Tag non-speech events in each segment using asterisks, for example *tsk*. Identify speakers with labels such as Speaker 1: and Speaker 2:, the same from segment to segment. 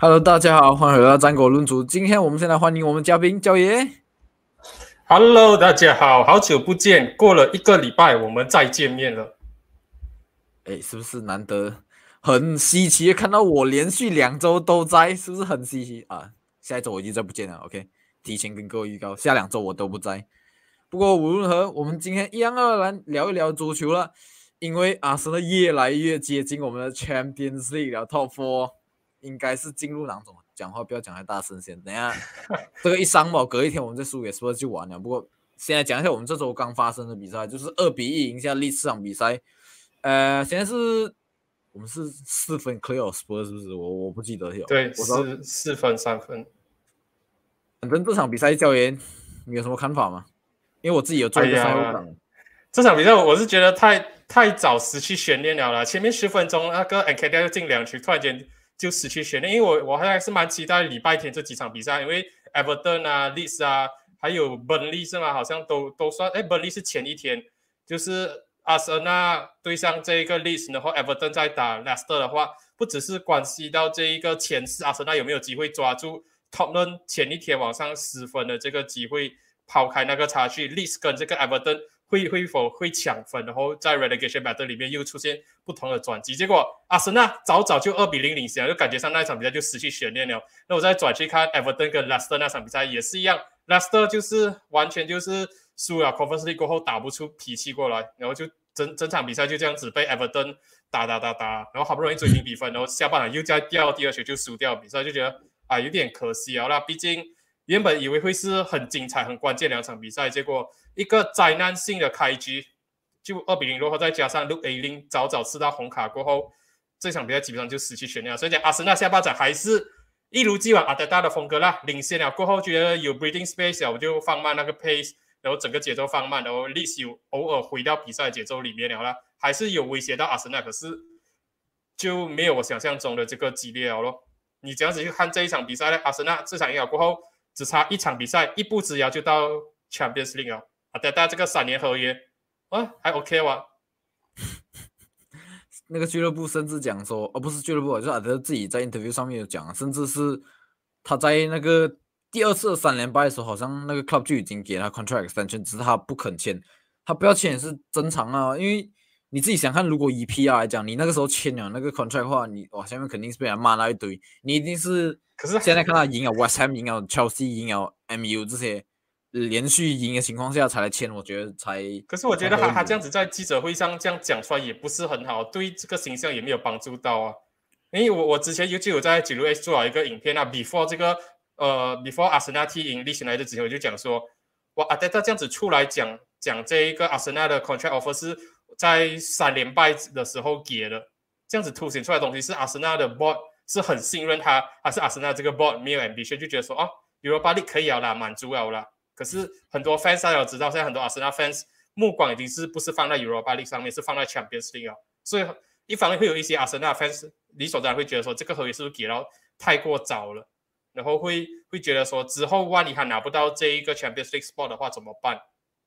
Speaker 1: Hello，大家好，欢迎回到战国论足。今天我们先来欢迎我们嘉宾焦爷。
Speaker 2: Hello，大家好，好久不见，过了一个礼拜，我们再见面了。
Speaker 1: 哎，是不是难得？很稀奇看到我连续两周都在，是不是很稀奇啊？下一周我已经再不见了，OK，提前跟各位预告，下两周我都不在。不过无论如何，我们今天一样要来聊一聊足球了，因为阿森纳越来越接近我们的 Champions League 了，Top Four 应该是进入囊中。讲话不要讲太大声先，等下这个一伤嘛，隔一天我们再输给 Spurs 就完了。不过现在讲一下我们这周刚发生的比赛，就是二比一赢下利兹场比赛。呃，现在是我们是四分 clear Spurs 是不是？我我不记得有。
Speaker 2: 对，
Speaker 1: 我说
Speaker 2: 四四分三分。
Speaker 1: 反正这场比赛，教练你有什么看法吗？因为我自己有做一个赛后感。
Speaker 2: 这场比赛我是觉得太太早失去悬念了啦，前面十分钟那个 N K 就进两球，突然间就失去悬念。因为我我还是蛮期待礼拜天这几场比赛，因为 Everton 啊、Leeds 啊，还有 Burnley 是吗？好像都都算。哎，Burnley 是前一天，就是阿森纳对上这一个 Leeds，然后 Everton 在打 Leicester 的话，不只是关系到这一个前四阿森纳有没有机会抓住 Tottenham 前一天晚上失分的这个机会，抛开那个差距，Leeds 跟这个 Everton 会会否会抢分，然后在 relegation battle 里面又出现不同的转机，结果阿森纳早早就二比零领先，就感觉上那一场比赛就失去悬念了。那我再转去看 Everton 跟 Leicester 那场比赛也是一样，Leicester 就是完全就是输了 Conference 过后打不出脾气过来，然后就整整场比赛就这样子被 Everton 打打打打，然后好不容易追平比分，然后下半场又再掉第二球就输掉比赛，就觉得啊有点可惜啊。那毕竟原本以为会是很精彩、很关键两场比赛，结果一个灾难性的开局，就二比零落后，再加上六 A 零早早吃到红卡过后，这场比赛基本上就失去悬念。所以讲阿森纳下半场还是一如既往阿德达的风格啦，领先了过后觉得有 breathing space 了，我就放慢那个 pace，然后整个节奏放慢，然后历史有偶尔回到比赛节奏里面了啦，还是有威胁到阿森纳，可是就没有我想象中的这个激烈了咯。你这样子去看这一场比赛呢，阿森纳这场赢了过后，只差一场比赛，一步之遥就到 Champions League 了。阿德达这个三年合约，啊，还 OK 哇。
Speaker 1: 那个俱乐部甚至讲说，哦，不是俱乐部啊，就是阿德自己在 interview 上面有讲，甚至是他在那个第二次的三连败的时候，好像那个 club 就已经给他 contract extension，只是他不肯签，他不要签也是正常啊，因为你自己想看，如果以 PR 来讲，你那个时候签了那个 contract 的话，你哇下面肯定是被人骂那一堆，你一定是，
Speaker 2: 可是
Speaker 1: 现在看他赢了 West Ham 赢了 Chelsea 赢了 MU 这些连续赢的情况下才来签，我觉得才。
Speaker 2: 可是我觉得他他这样子在记者会上这样讲出来也不是很好，对这个形象也没有帮助到啊。因为我我之前就就有在九六 S 做了一个影片啊，before 这个呃 before 阿森纳踢赢利辛来的之前，我就讲说，哇，阿德他这样子出来讲讲这一个阿森纳的 contract offer 是在三连败的时候给的，这样子凸显出来的东西是阿森纳的 board 是很信任他，还是阿森纳这个 board 没有 ambition 就觉得说啊，Europa League 可以了啦，满足了啦。可是很多 fans 大家知道，现在很多阿森纳 fans 目光已经是不是放在 Europa League 上面，是放在 Champions League 了。所以一方面会有一些阿森纳 fans 理所当然会觉得说，这个合约是不是给到太过早了？然后会会觉得说，之后万一他拿不到这一个 Champions League spot 的话怎么办？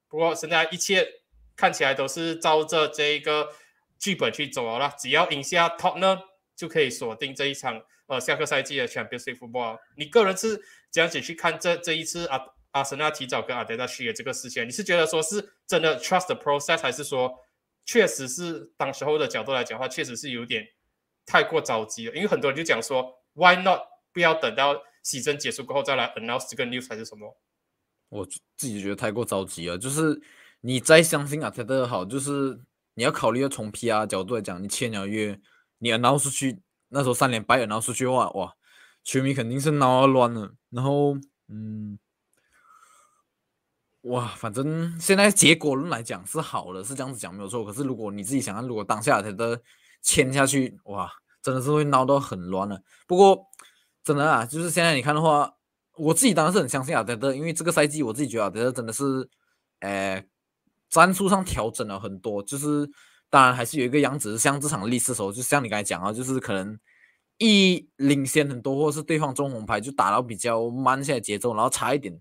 Speaker 2: 不过现在一切看起来都是照着这一个剧本去走了，只要赢下 Tottenham 就可以锁定这一场呃下个赛季的 Champions League football。你个人是这样子去看这这一次啊阿森纳提早跟阿德纳续约这个事情？你是觉得说是真的 trust the process，还是说确实是当时候的角度来讲的话，确实是有点太过着急了？因为很多人就讲说，Why not 不要等到西征结束过后再来 announce 这个 news 还是什么？
Speaker 1: 我自己觉得太过着急了，就是你再相信阿德的好，就是你要考虑要从 PR 角度来讲，你签了约，你 announce 出去，那时候三连败 announce 出去的话，哇，球迷肯定是闹乱了。然后，嗯，哇，反正现在结果论来讲是好了，是这样子讲没有错。可是如果你自己想看，如果当下阿特的签下去，哇，真的是会闹到很乱了。不过，真的啊，就是现在你看的话。我自己当然是很相信阿德德，因为这个赛季我自己觉得阿德德真的是，呃，战术上调整了很多。就是当然还是有一个样子，像这场历史的时候，就像你刚才讲啊，就是可能一领先很多，或是对方中红牌就打到比较慢下来节奏，然后差一点，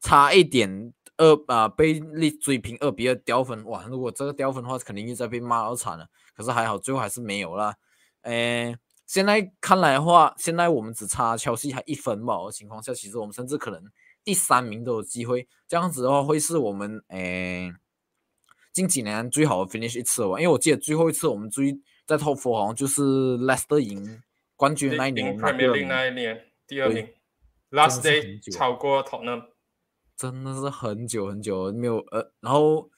Speaker 1: 差一点二啊被力追平二比二掉分，哇！如果这个掉分的话，肯定又在被骂到惨了。可是还好最后还是没有啦。诶，现在看来的话，现在我们只差切尔西还一分吧的情况下，其实我们甚至可能第三名都有机会。这样子的话，会是我们诶近几年最好的 finish 一次吧。因为我记得最后一次我们追在 top four 好像就是 Leicester 赢冠军那一年，
Speaker 2: 那一年第二名，last day 超过 Tottenham，
Speaker 1: 真的是很久很久没有呃，然后。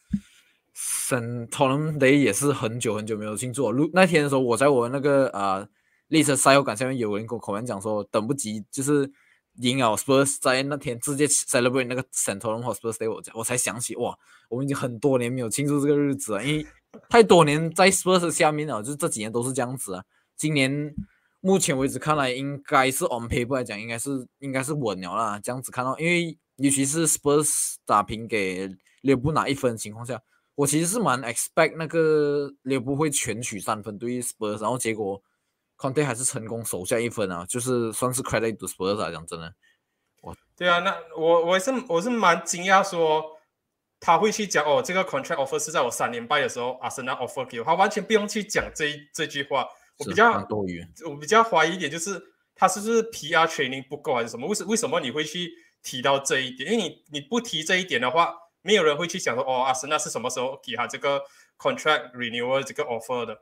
Speaker 1: 圣托伦德也是很久很久没有庆祝。如那天的时候，我在我那个呃列车赛后感下面有人跟我口面讲说，等不及就是赢了 Spurs 在那天直接 celebrate 那个圣托伦和 Spurs Day，我我才想起哇，我们已经很多年没有庆祝这个日子了，因为太多年在 Spurs 下面了，就这几年都是这样子啊。今年目前为止看来，应该是 on paper 来讲，应该是应该是稳了啦。这样子看到，因为尤其是 Spurs 打平给列布拿一分的情况下。我其实是蛮 expect 那个利物浦会全取三分对于 Spurs，然后结果 Conte 还是成功守下一分啊，就是算是 credit to Spurs 来讲，真的。
Speaker 2: 我，对啊，那我我是我是蛮惊讶说他会去讲哦，这个 contract offer 是在我三连败的时候阿森纳 offer 给我，他完全不用去讲这这句话。我比较
Speaker 1: 多余，
Speaker 2: 我比较怀疑一点就是他是不是 PR training 不够还是什么？为什为什么你会去提到这一点？因为你你不提这一点的话。没有人会去想说，哦，阿森纳是什么时候给他这个 contract renewal 这个 offer 的？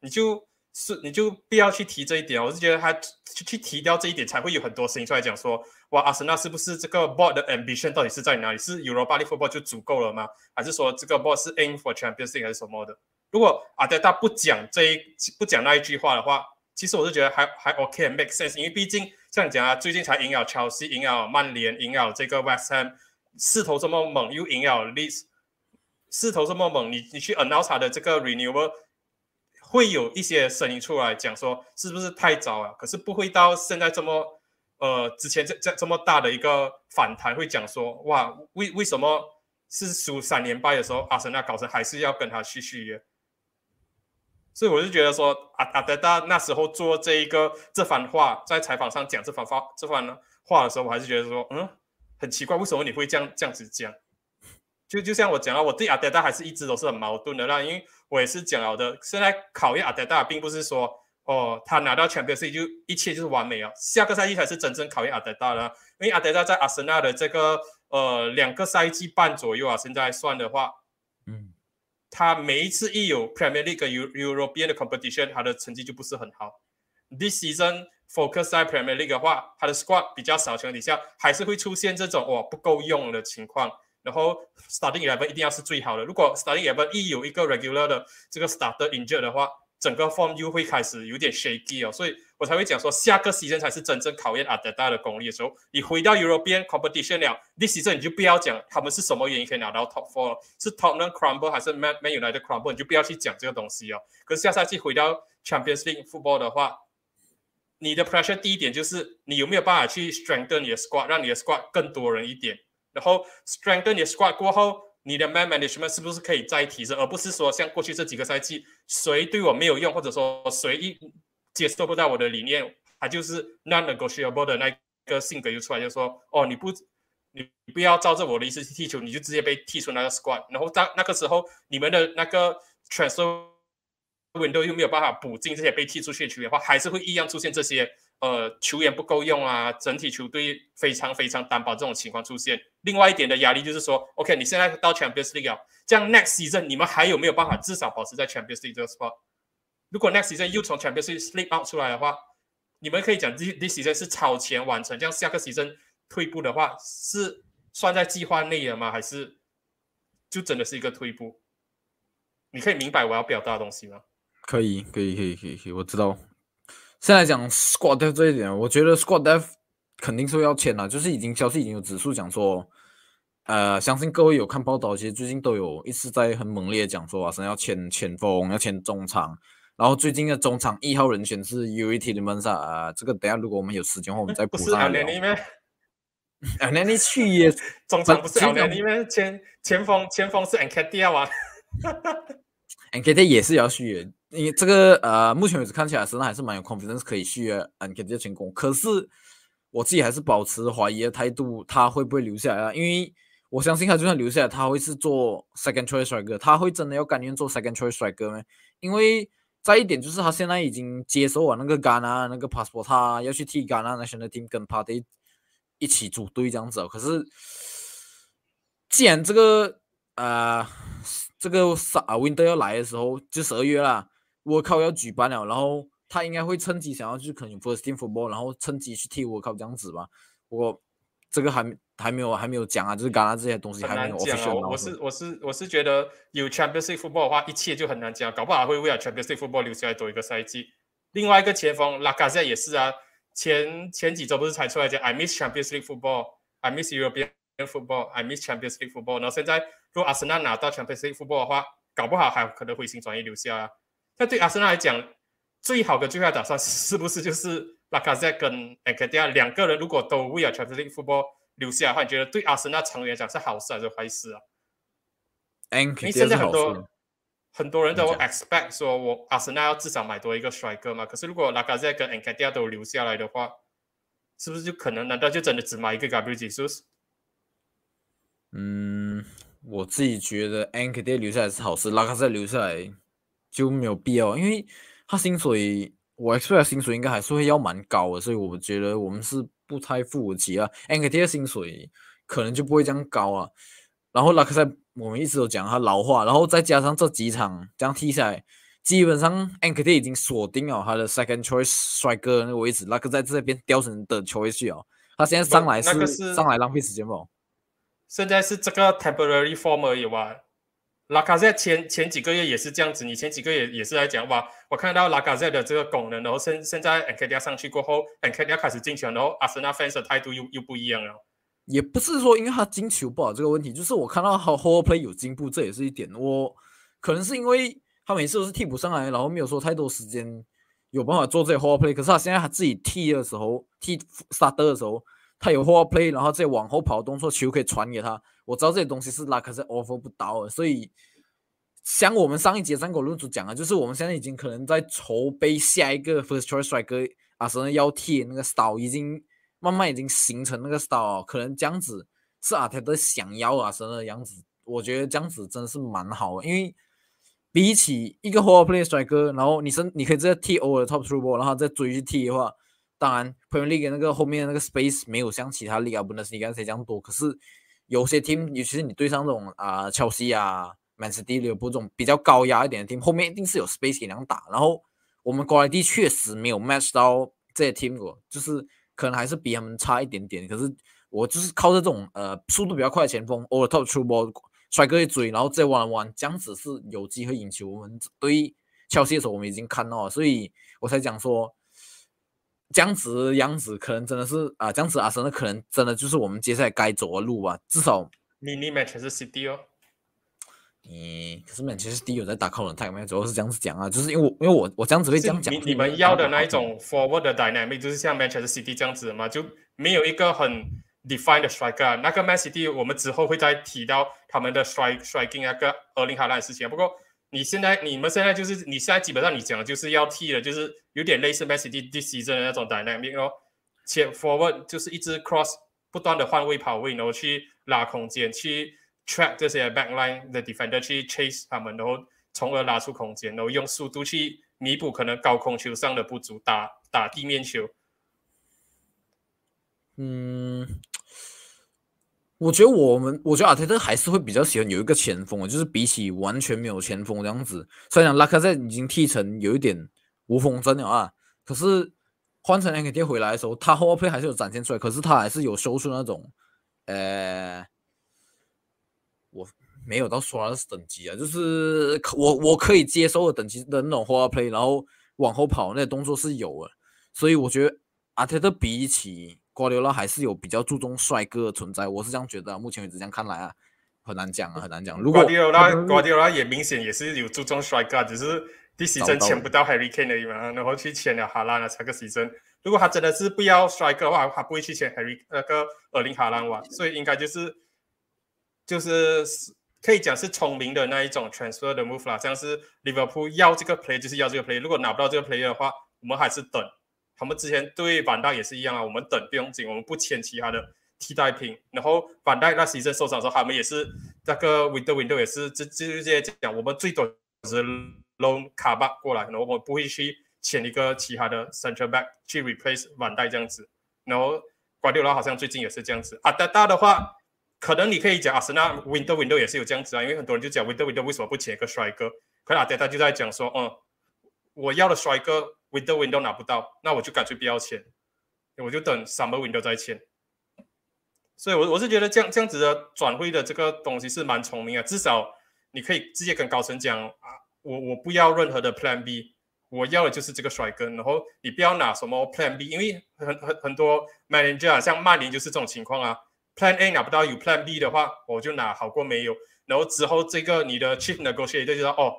Speaker 2: 你就是你就不要去提这一点。我是觉得他去去提掉这一点，才会有很多声音出来讲说，哇，阿森纳是不是这个 board 的 ambition 到底是在哪里？是 Europa League football 就足够了吗？还是说这个 board 是 aim for Champions League 还是什么的？如果阿德达不讲这一不讲那一句话的话，其实我是觉得还还 OK，make sense。因为毕竟像讲啊，最近才赢了 Chelsea，赢了曼联，赢了这个 West Ham。势头这么猛，又赢了 Leeds，势头这么猛，你你去 announce 他的这个 renewal，会有一些声音出来讲说是不是太早了？可是不会到现在这么呃，之前这这这么大的一个反弹，会讲说哇，为为什么是输三连败的时候，阿森纳高层还是要跟他续续约？所以我就觉得说阿阿德达那时候做这一个这番话，在采访上讲这番话这番话的时候，我还是觉得说嗯。很奇怪，为什么你会这样这样子讲？就就像我讲了，我对阿德达还是一直都是很矛盾的啦。因为我也是讲了的，现在考验阿德达，并不是说哦，他拿到 Champions 就一切就是完美了。下个赛季才是真正考验阿德达了。因为阿德达在阿森纳的这个呃两个赛季半左右啊，现在算的话，他每一次一有 Premier League、European 的 competition，他的成绩就不是很好。This season。focus 在 Premier League 的话，他的 squad 比较少情况下，还是会出现这种哇不够用的情况。然后 starting eleven 一定要是最好的。如果 starting eleven 一有一个 regular 的这个 starter injured 的话，整个 form 又会开始有点 shaky 哦。所以我才会讲说，下个 season 才是真正考验阿德达的功力的时候。你回到 European competition 了，this season 你就不要讲他们是什么原因可以拿到 top four，是 Tottenham crumble 还是 Man Man United crumble，你就不要去讲这个东西哦。可是下赛季回到 Champions League football 的话，你的 pressure 第一点就是你有没有办法去 strengthen 你的 squad，让你的 squad 更多人一点，然后 strengthen 你的 squad 过后，你的 man management 是不是可以再提升，而不是说像过去这几个赛季，谁对我没有用，或者说谁一接受不到我的理念，他就是 non-negotiable 的那个性格就出来，就说哦你不你不要照着我的意思去踢球，你就直接被踢出那个 squad，然后当那个时候你们的那个 transfer。window 又没有办法补进这些被踢出去的球员的话，还是会一样出现这些呃球员不够用啊，整体球队非常非常单薄这种情况出现。另外一点的压力就是说，OK，你现在到 Champions League 这样 next season 你们还有没有办法至少保持在 Champions League 这个 spot？如果 next season 又从 Champions League slip out 出来的话，你们可以讲这 this season 是超前完成，这样下个 season 退步的话是算在计划内的吗？还是就真的是一个退步？你可以明白我要表达的东西吗？
Speaker 1: 可以，可以，可以，可以，可以，我知道。现在讲 squad depth 这一点，我觉得 squad depth 肯定是要签了，就是已经消息已经有指数讲说，呃，相信各位有看报道，其实最近都有一直在很猛烈讲说啊，是要签前锋，要签中场，然后最近的中场一号人选是 U E T 的门萨啊，这个等下如果我们有时间的话，我们再补上聊。
Speaker 2: 不是两年里面，
Speaker 1: 两年里去也
Speaker 2: 中场不是两年里面前前锋前锋是 Encadia 啊
Speaker 1: ，Encadia 也是要续约。因为这个呃，目前为止看起来，实际上还是蛮有 confidence 可以续约 n k 成功。可是我自己还是保持怀疑的态度，他会不会留下来啊？因为我相信他就算留下来，他会是做 second choice striker，他会真的要甘愿做 second choice striker 吗？因为再一点就是他现在已经接受完那个戛纳那个 passport，他要去替戛纳 national team 跟 party 一起组队这样子。可是既然这个呃这个啥 winter 要来的时候，就十二月啦，我靠要举办了，然后他应该会趁机想要去可能 first team football，然后趁机去替我靠这样子吧。我这个还没还没有还没有讲啊，就是刚刚这些东西还没有 official。
Speaker 2: 我是我是我是觉得有 Champions League football 的话，一切就很难讲，搞不好会为了 Champions League football 留下来多一个赛季。另外一个前锋拉卡塞也是啊，前前几周不是才出来讲 I miss Champions League football，I miss European football，I miss Champions League football。然后现在如果阿森纳拿到 Champions League football 的话，搞不好还可能回心转意留下。啊。那对阿森纳来讲，最好的最坏打算是不是就是拉卡塞跟 a n k e t a 两个人如果都为了 Champions League football？留下的话，你觉得对阿森纳长远来讲是好事还是坏事啊？
Speaker 1: 因为
Speaker 2: 现在很多很多人都 expect 说，我阿森纳要至少买多一个帅哥嘛。可是如果拉卡塞跟 Encadia 都留下来的话，是不是就可能？难道就真的只买一个 Gabriel Jesus？？
Speaker 1: 嗯，我自己觉得 Encadia 留下来是好事，拉卡塞留下来就没有必要，因为他薪水，我 expect 薪水应该还是会要蛮高的，所以我觉得我们是。不太付得起啊 n k e t 的薪水可能就不会这样高啊。然后拉克赛，我们一直都讲他老化，然后再加上这几场这样踢下来，基本上 n k e t 已经锁定了他的 second choice 帅哥那个位置。拉克在这边雕成的球员去哦，他现在上来是上来浪费时间不？
Speaker 2: 现在是这个 temporary form 而已吧。拉卡塞前前几个月也是这样子，你前几个月也是在讲哇，我看到拉卡塞的这个功能，然后现现在 n k d 上去过后 n k d 开始进球，然后阿森纳 fans 的态度又又不一样了。
Speaker 1: 也不是说因为他进球不好这个问题，就是我看到他 hold play 有进步，这也是一点。我可能是因为他每次都是替补上来，然后没有说太多时间有办法做这些 hold play。可是他现在他自己踢的时候，踢 start 的时候，他有 hold play，然后再往后跑动作，球可以传给他。我知道这些东西是拉克是 offer 不到的，所以像我们上一节三口论主讲的，就是我们现在已经可能在筹备下一个 first choice 帅哥阿森纳要踢那个 style，已经慢慢已经形成那个 style，可能这样子是阿泰德想要阿森纳的样子。我觉得这样子真的是蛮好，因为比起一个 whole play 帅哥，然后你是你可以直接踢 over top trouble 然后再追去踢的话，当然 Premier League 那个后面那个 space 没有像其他 league 不能是你刚才这样多，可是。有些 team，尤其是你对上这种啊，切尔西啊、Man City、利物浦这种比较高压一点的 team，后面一定是有 space 给两打。然后我们国内地确实没有 match 到这些 team 过，就是可能还是比他们差一点点。可是我就是靠着这种呃速度比较快的前锋，over top through ball，帅哥一追，然后再弯弯，这样子是有机会赢球。我们对切尔西的时候我们已经看到了，所以我才讲说。这样子样子可能真的是啊，这样子阿森纳可能真的就是我们接下来该走的路吧。至少
Speaker 2: 你你 Manchester City 哦，
Speaker 1: 你可是 Manchester City 有在打靠人太嘛？主要是这样子讲啊，就是因为我因为我我这样子会这样讲。
Speaker 2: 你你们要的那一种 forward 的 dynamic 就是像 Manchester City 这样子的嘛，就没有一个很 defined 的 striker。那个 Man City 我们之后会再提到他们的 strike striking 那个厄林哈兰的事情。不过你现在你们现在就是你现在基本上你讲的就是要踢的，就是。有点类似 Messi 第第 season 的那种 dynamic 哦，前 forward 就是一直 cross 不断的换位跑位，然后去拉空间，去 track 这些 backline 的 defender 去 chase 他们，然后从而拉出空间，然后用速度去弥补可能高空球上的不足，打打地面球。
Speaker 1: 嗯，我觉得我们，我觉得阿泰特还是会比较喜欢有一个前锋，就是比起完全没有前锋这样子，虽然拉卡塞已经踢成有一点。无锋阵了啊，可是换成 N K T 回来的时候，他后背还是有展现出来，可是他还是有修出那种，呃，我没有到说他是等级啊，就是我我可以接受的等级的那种后 play，然后往后跑那动作是有的，所以我觉得阿特特比起瓜迪奥拉还是有比较注重帅哥的存在，我是这样觉得，目前为止这样看来啊，很难讲啊，很难讲。如果瓜
Speaker 2: 迪奥拉瓜迪奥拉也明显也是有注重帅哥，只是。第十针签不到 Harry Kane 而已嘛，然后去签了哈兰啊，才个十针。如果他真的是不要帅哥的话，他不会去签 Harry 那个尔林哈兰哇。所以应该就是就是可以讲是聪明的那一种 transfer 的 move 啦。像是 Liverpool 要这个 play 就是要这个 play，如果拿不到这个 play 的话，我们还是等。他们之前对板带也是一样啊，我们等不用紧，我们不签其他的替代品。然后板带那时阵受伤的时候，他们也是那个 window window 也是直直接讲，我们最多是。loan 卡 back 过来，然后我们不会去签一个其他的 central back 去 replace 万代这样子。然后瓜迪奥拉好像最近也是这样子。阿德达的话，可能你可以讲阿森纳 window window 也是有这样子啊，因为很多人就讲 window window 为什么不签一个帅哥？可是阿德达就在讲说，嗯，我要的帅哥 window window 拿不到，那我就干脆不要签，我就等 summer window 再签。所以，我我是觉得这样这样子的转会的这个东西是蛮聪明的，至少你可以直接跟高层讲啊，我我不要任何的 Plan B，我要的就是这个帅哥，然后你不要拿什么 Plan B，因为很很很多 manager 啊，像曼联就是这种情况啊，Plan A 拿不到有 Plan B 的话，我就拿好过没有，然后之后这个你的 chief negotiator 就说哦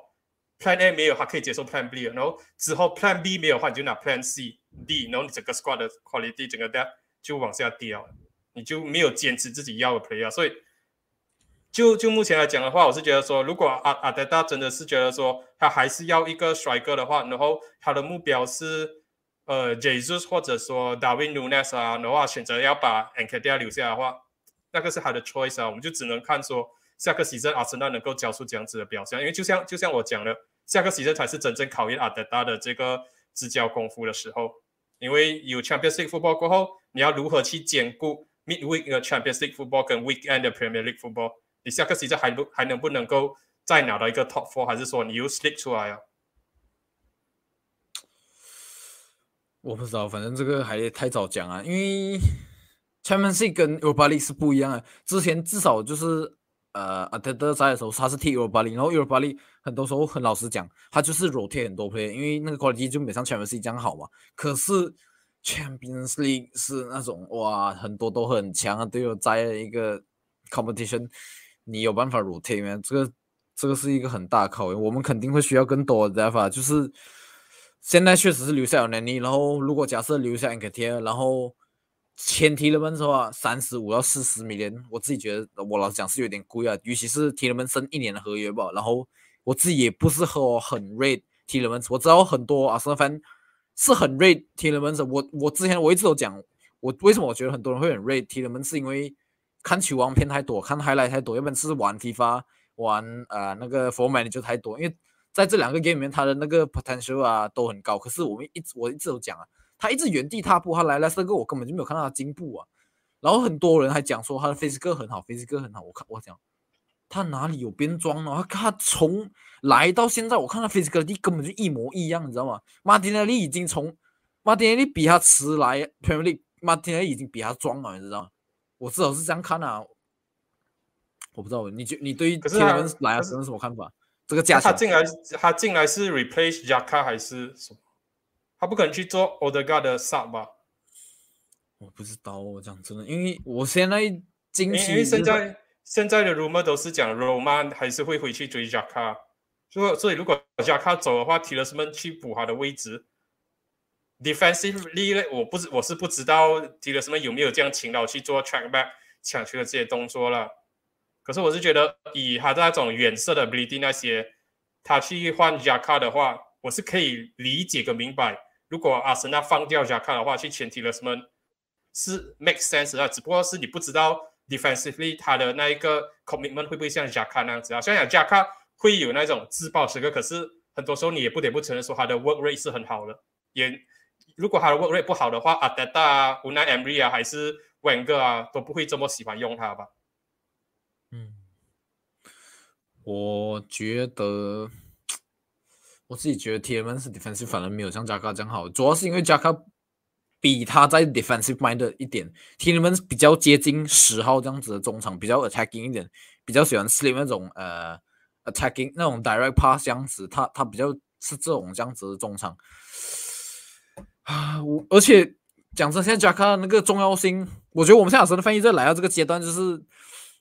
Speaker 2: ，Plan A 没有，他可以接受 Plan B，然后之后 Plan B 没有的话，你就拿 Plan C、D，然后你整个 squad 的 quality 整个 depth 就往下掉。你就没有坚持自己要的 player，所以就就目前来讲的话，我是觉得说，如果阿阿德达真的是觉得说他还是要一个帅哥的话，然后他的目标是呃 Jesus 或者说 Darwin Nunes 啊，的话选择要把 a n k e d i a 留下的话，那个是他的 choice 啊，我们就只能看说下个赛季阿森纳能够交出这样子的表现，因为就像就像我讲的，下个赛季才是真正考验阿德达的这个执教功夫的时候，因为有 Champions League football 过后，你要如何去兼顾？Midweek 的 Champions League football 跟 Weekend 的 Premier League football，你下个赛季还不还能不能够再拿到一个 Top Four，还是说你又 slip 出来啊？
Speaker 1: 我不知道，反正这个还太早讲啊，因为 Champions League 跟 Europa League 是不一样的。之前至少就是呃啊，他他在的时候，他是踢尤尔巴利，然后尤尔巴利很多时候很老实讲，他就是裸踢很多 play，因为那个管理机就没像 Champions League 这样好嘛。可是 Champions League 是那种哇，很多都很强啊，都有在一个 competition，你有办法裸踢吗？这个这个是一个很大考验，我们肯定会需要更多打法。就是现在确实是留下有能力，然后如果假设留下 NKT，然后。前提了们的话，三十五到四十米连，我自己觉得我老实讲是有点贵啊，尤其是提了们升一年的合约吧。然后我自己也不是和很 rate 提了们，我知道很多啊，什么反正。是很 rate Tielemans，我我之前我一直都讲，我为什么我觉得很多人会很 rate Tielemans，是因为看球王片太多，看 highlight 太多，要不然是玩踢发玩呃那个 format 就太多，因为在这两个 game 里面，他的那个 potential 啊都很高，可是我们一直我一直都讲啊，他一直原地踏步，他来了这个我根本就没有看到他进步啊，然后很多人还讲说他的 physical 很好，physical 很好，我看我讲。他哪里有变装呢？他从来到现在，我看他 physicality 根本就一模一样，你知道吗？马丁内利已经从马丁内利比他迟来，Premier League，马丁内利已经比他装了，你知道吗？我至少是这样看啊。我不知道，你就你对于
Speaker 2: 可是
Speaker 1: 来啊是什么看法？这个价钱，
Speaker 2: 他进来他进来是 replace Jaka 还是什么？他不可能去做 Odegaard 的 sub 吧？
Speaker 1: 我不知道，我讲真的，因为我现在近期
Speaker 2: 因为现在。现在的 rumor 都是讲 Roman 还是会回去追 Jaka，所以所以如果 Jaka 走的话，提了什么去补他的位置？Defensively 我不知我是不知道提了什么有没有这样勤劳去做 track back 抢球的这些动作了。可是我是觉得以他的那种远射的 bleeding 那些，他去换 Jaka 的话，我是可以理解个明白。如果阿森纳放掉 Jaka 的话，去前提了什么，是 make sense 啊？只不过是你不知道。Defensively，他的那一个 commitment 会不会像 Jaka 那样子啊？像讲 Jaka 会有那种自爆时刻，可是很多时候你也不得不承认说他的 work rate 是很好的。也如果他的 work rate 不好的话，阿德达啊、乌奈 Emery 啊，还是 Wenger 啊，都不会这么喜欢用他吧？
Speaker 1: 嗯，我觉得我自己觉得 T M N 是 defensive 反而没有像 Jaka 这样好，主要是因为 Jaka。比他在 defensive mind 一点，T 你们比较接近十号这样子的中场，比较 attacking 一点，比较喜欢 slim 那种呃 attacking 那种 direct pass 这样子，他他比较是这种这样子的中场啊。我而且讲真，现在 Jaka 那个重要性，我觉得我们现在的翻译在来到这个阶段，就是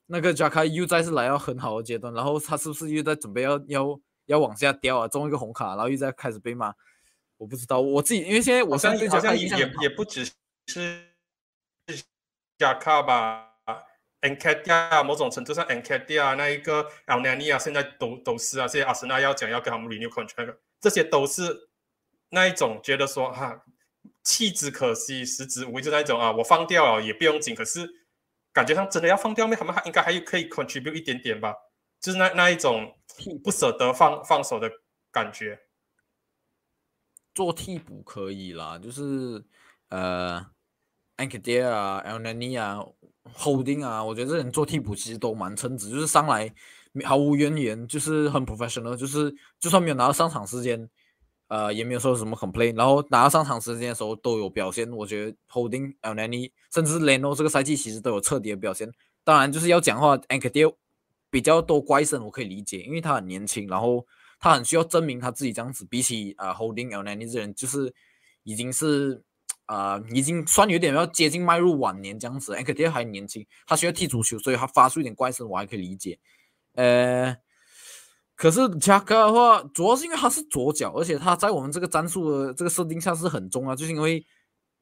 Speaker 1: 那个 Jaka 又再是来到很好的阶段，然后他是不是又在准备要要要往下掉啊，中一个红卡，然后又在开始被骂。我不知道，我自己因为现在我
Speaker 2: 相信好像也也不只是加卡吧，Encadia 某种程度上，Encadia 那一个 a l n a n i 啊，现在都都是啊，这些阿森纳要讲要跟他们 renew contract，这些都是那一种觉得说哈弃之可惜，食之无味，就那一种啊，我放掉了也不用紧，可是感觉上真的要放掉没？他们还应该还有可以 contribute 一点点吧，就是那那一种不舍得放放手的感觉。
Speaker 1: 做替补可以啦，就是呃 a n k d a 啊 e l n a n i 啊，Holding 啊，我觉得这人做替补其实都蛮称职，就是上来毫无怨言，就是很 professional，就是就算没有拿到上场时间，呃，也没有说什么 complain，然后拿到上场时间的时候都有表现。我觉得 Holding e l n a n i 甚至 Leno 这个赛季其实都有彻底的表现。当然就是要讲话 a n k d a 比较多怪声，我可以理解，因为他很年轻，然后。他很需要证明他自己这样子，比起啊 Holding L Nani 这人，就是已经是啊，已经算有点要接近迈入晚年这样子。N K T 还年轻，他需要踢足球，所以他发出一点怪声，我还可以理解。呃，可是加克的话，主要是因为他是左脚，而且他在我们这个战术的这个设定下是很重要，就是因为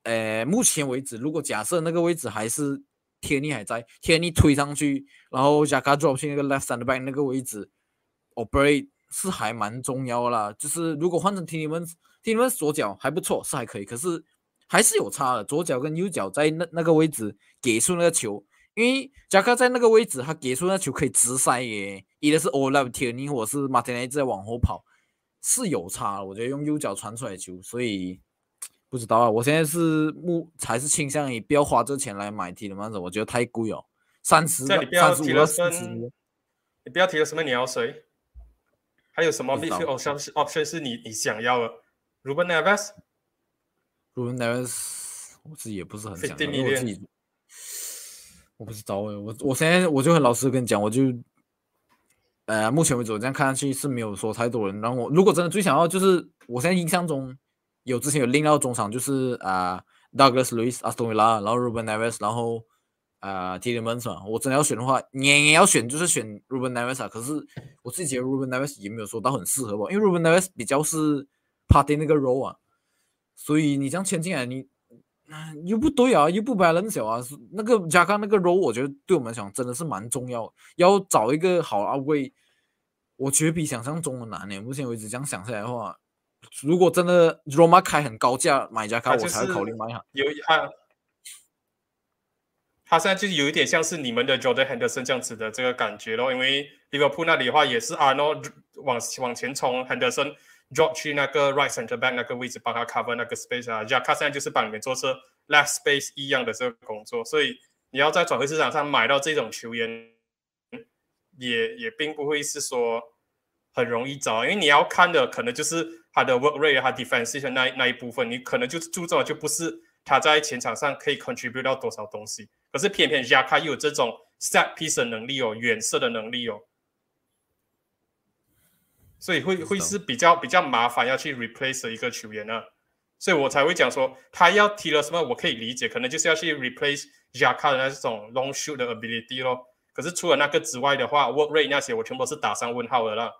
Speaker 1: 呃，目前为止，如果假设那个位置还是天尼还在，天尼推上去，然后加卡 drop 去那个 left side back 那个位置，operate。是还蛮重要啦，就是如果换成 T 们 T 们左脚还不错，是还可以，可是还是有差的。左脚跟右脚在那那个位置给出那个球，因为加卡在那个位置，他给出那球可以直塞耶，一个是 All Love t i 或者是马天尼在往后跑，是有差。我觉得用右脚传出来的球，所以不知道啊。我现在是目才是倾向于不要花这钱来买 T 的曼子，我觉得太贵哦，三十三十五到四十。
Speaker 2: 你不要提了什么你要谁。还有什么 midfield option 是 option 是你你想要的？Ruben
Speaker 1: Neves，Ruben Neves，我自己也不是很想要，我自己我不知道哎，我我现在我就很老实跟你讲，我就呃，目前为止我这样看上去是没有说太多人。然后我如果真的最想要，就是我现在印象中有之前有另到中场，就是啊，Douglas Luiz、Aston Villa，然后 Ruben Neves，然后。啊 t i l m a n 嘛，我真的要选的话，你也要选，就是选 Ruben Neves 啊。可是我自己觉得 Ruben Neves 也没有说到很适合吧，因为 Ruben Neves 比较是 Party 那个 role 啊，所以你这样签进来，你又不对啊，又不白人小啊。那个加康那个 role，我觉得对我们讲真的是蛮重要，要找一个好阿位，我觉得比想象中的难呢。目前为止这样想下来的话，如果真的 Roma 开很高价买加康，我才会考虑买哈。
Speaker 2: 有他。他现在就是有一点像是你们的 Jordan Henderson 这样子的这个感觉咯，因为 Liverpool 那里的话也是 Arnold 往往前冲，Henderson drop 去那个 right center back 那个位置帮他 cover 那个 space 啊，Jack 现在就是帮你们做是 left space 一样的这个工作，所以你要在转会市场上买到这种球员，也也并不会是说很容易找，因为你要看的可能就是他的 work rate 和 defensive 那那一部分，你可能就注重的就不是他在前场上可以 contribute 到多少东西。可是偏偏 Jaka 又有这种 set piece 的能力哦，远射的能力哦，所以会会是比较比较麻烦要去 replace 一个球员呢，所以我才会讲说他要踢了什么，我可以理解，可能就是要去 replace Jaka 的那种 long shoot 的 ability 咯。可是除了那个之外的话，work rate 那些我全部是打上问号的啦。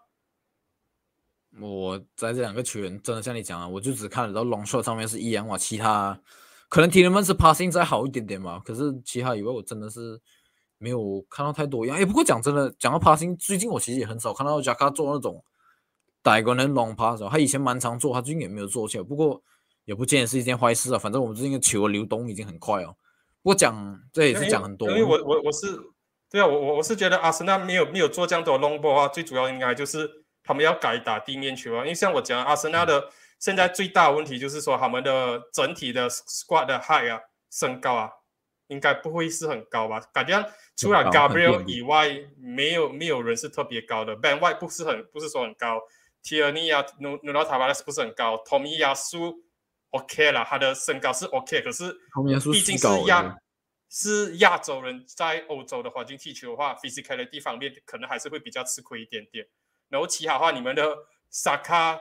Speaker 1: 我在这两个球员真的像你讲啊，我就只看得到 long shot 上面是一样哇，其他。可能体能们是 passing 再好一点点吧，可是其他以外我真的是没有看到太多样。哎，不过讲真的，讲到 passing，最近我其实也很少看到 Jaka 做那种带个人 long pass，他以前蛮常做，他最近也没有做起来。不过也不见得是一件坏事啊，反正我们最近的球流动已经很快哦。不过讲这也是讲很多，
Speaker 2: 因为我我我是对啊，我我我是觉得阿森纳没有没有做这样多 long ball 啊，最主要应该就是他们要改打地面球啊，因为像我讲阿森纳的。现在最大的问题就是说，他们的整体的 squad 的 height 啊，身高啊，应该不会是很高吧？感觉除了 Gabriel 以外，没有没有人是特别高的。Ben White 不是很不是说很高，Tierney 啊，Nu Nuno Tavares 不是很高，Tommy 亚苏 OK 了，他的身高是 OK，可是毕竟是亚是亚洲人，在欧洲的环境踢球的话，physicality 方面可能还是会比较吃亏一点点。然后其他话，你们的 Saka。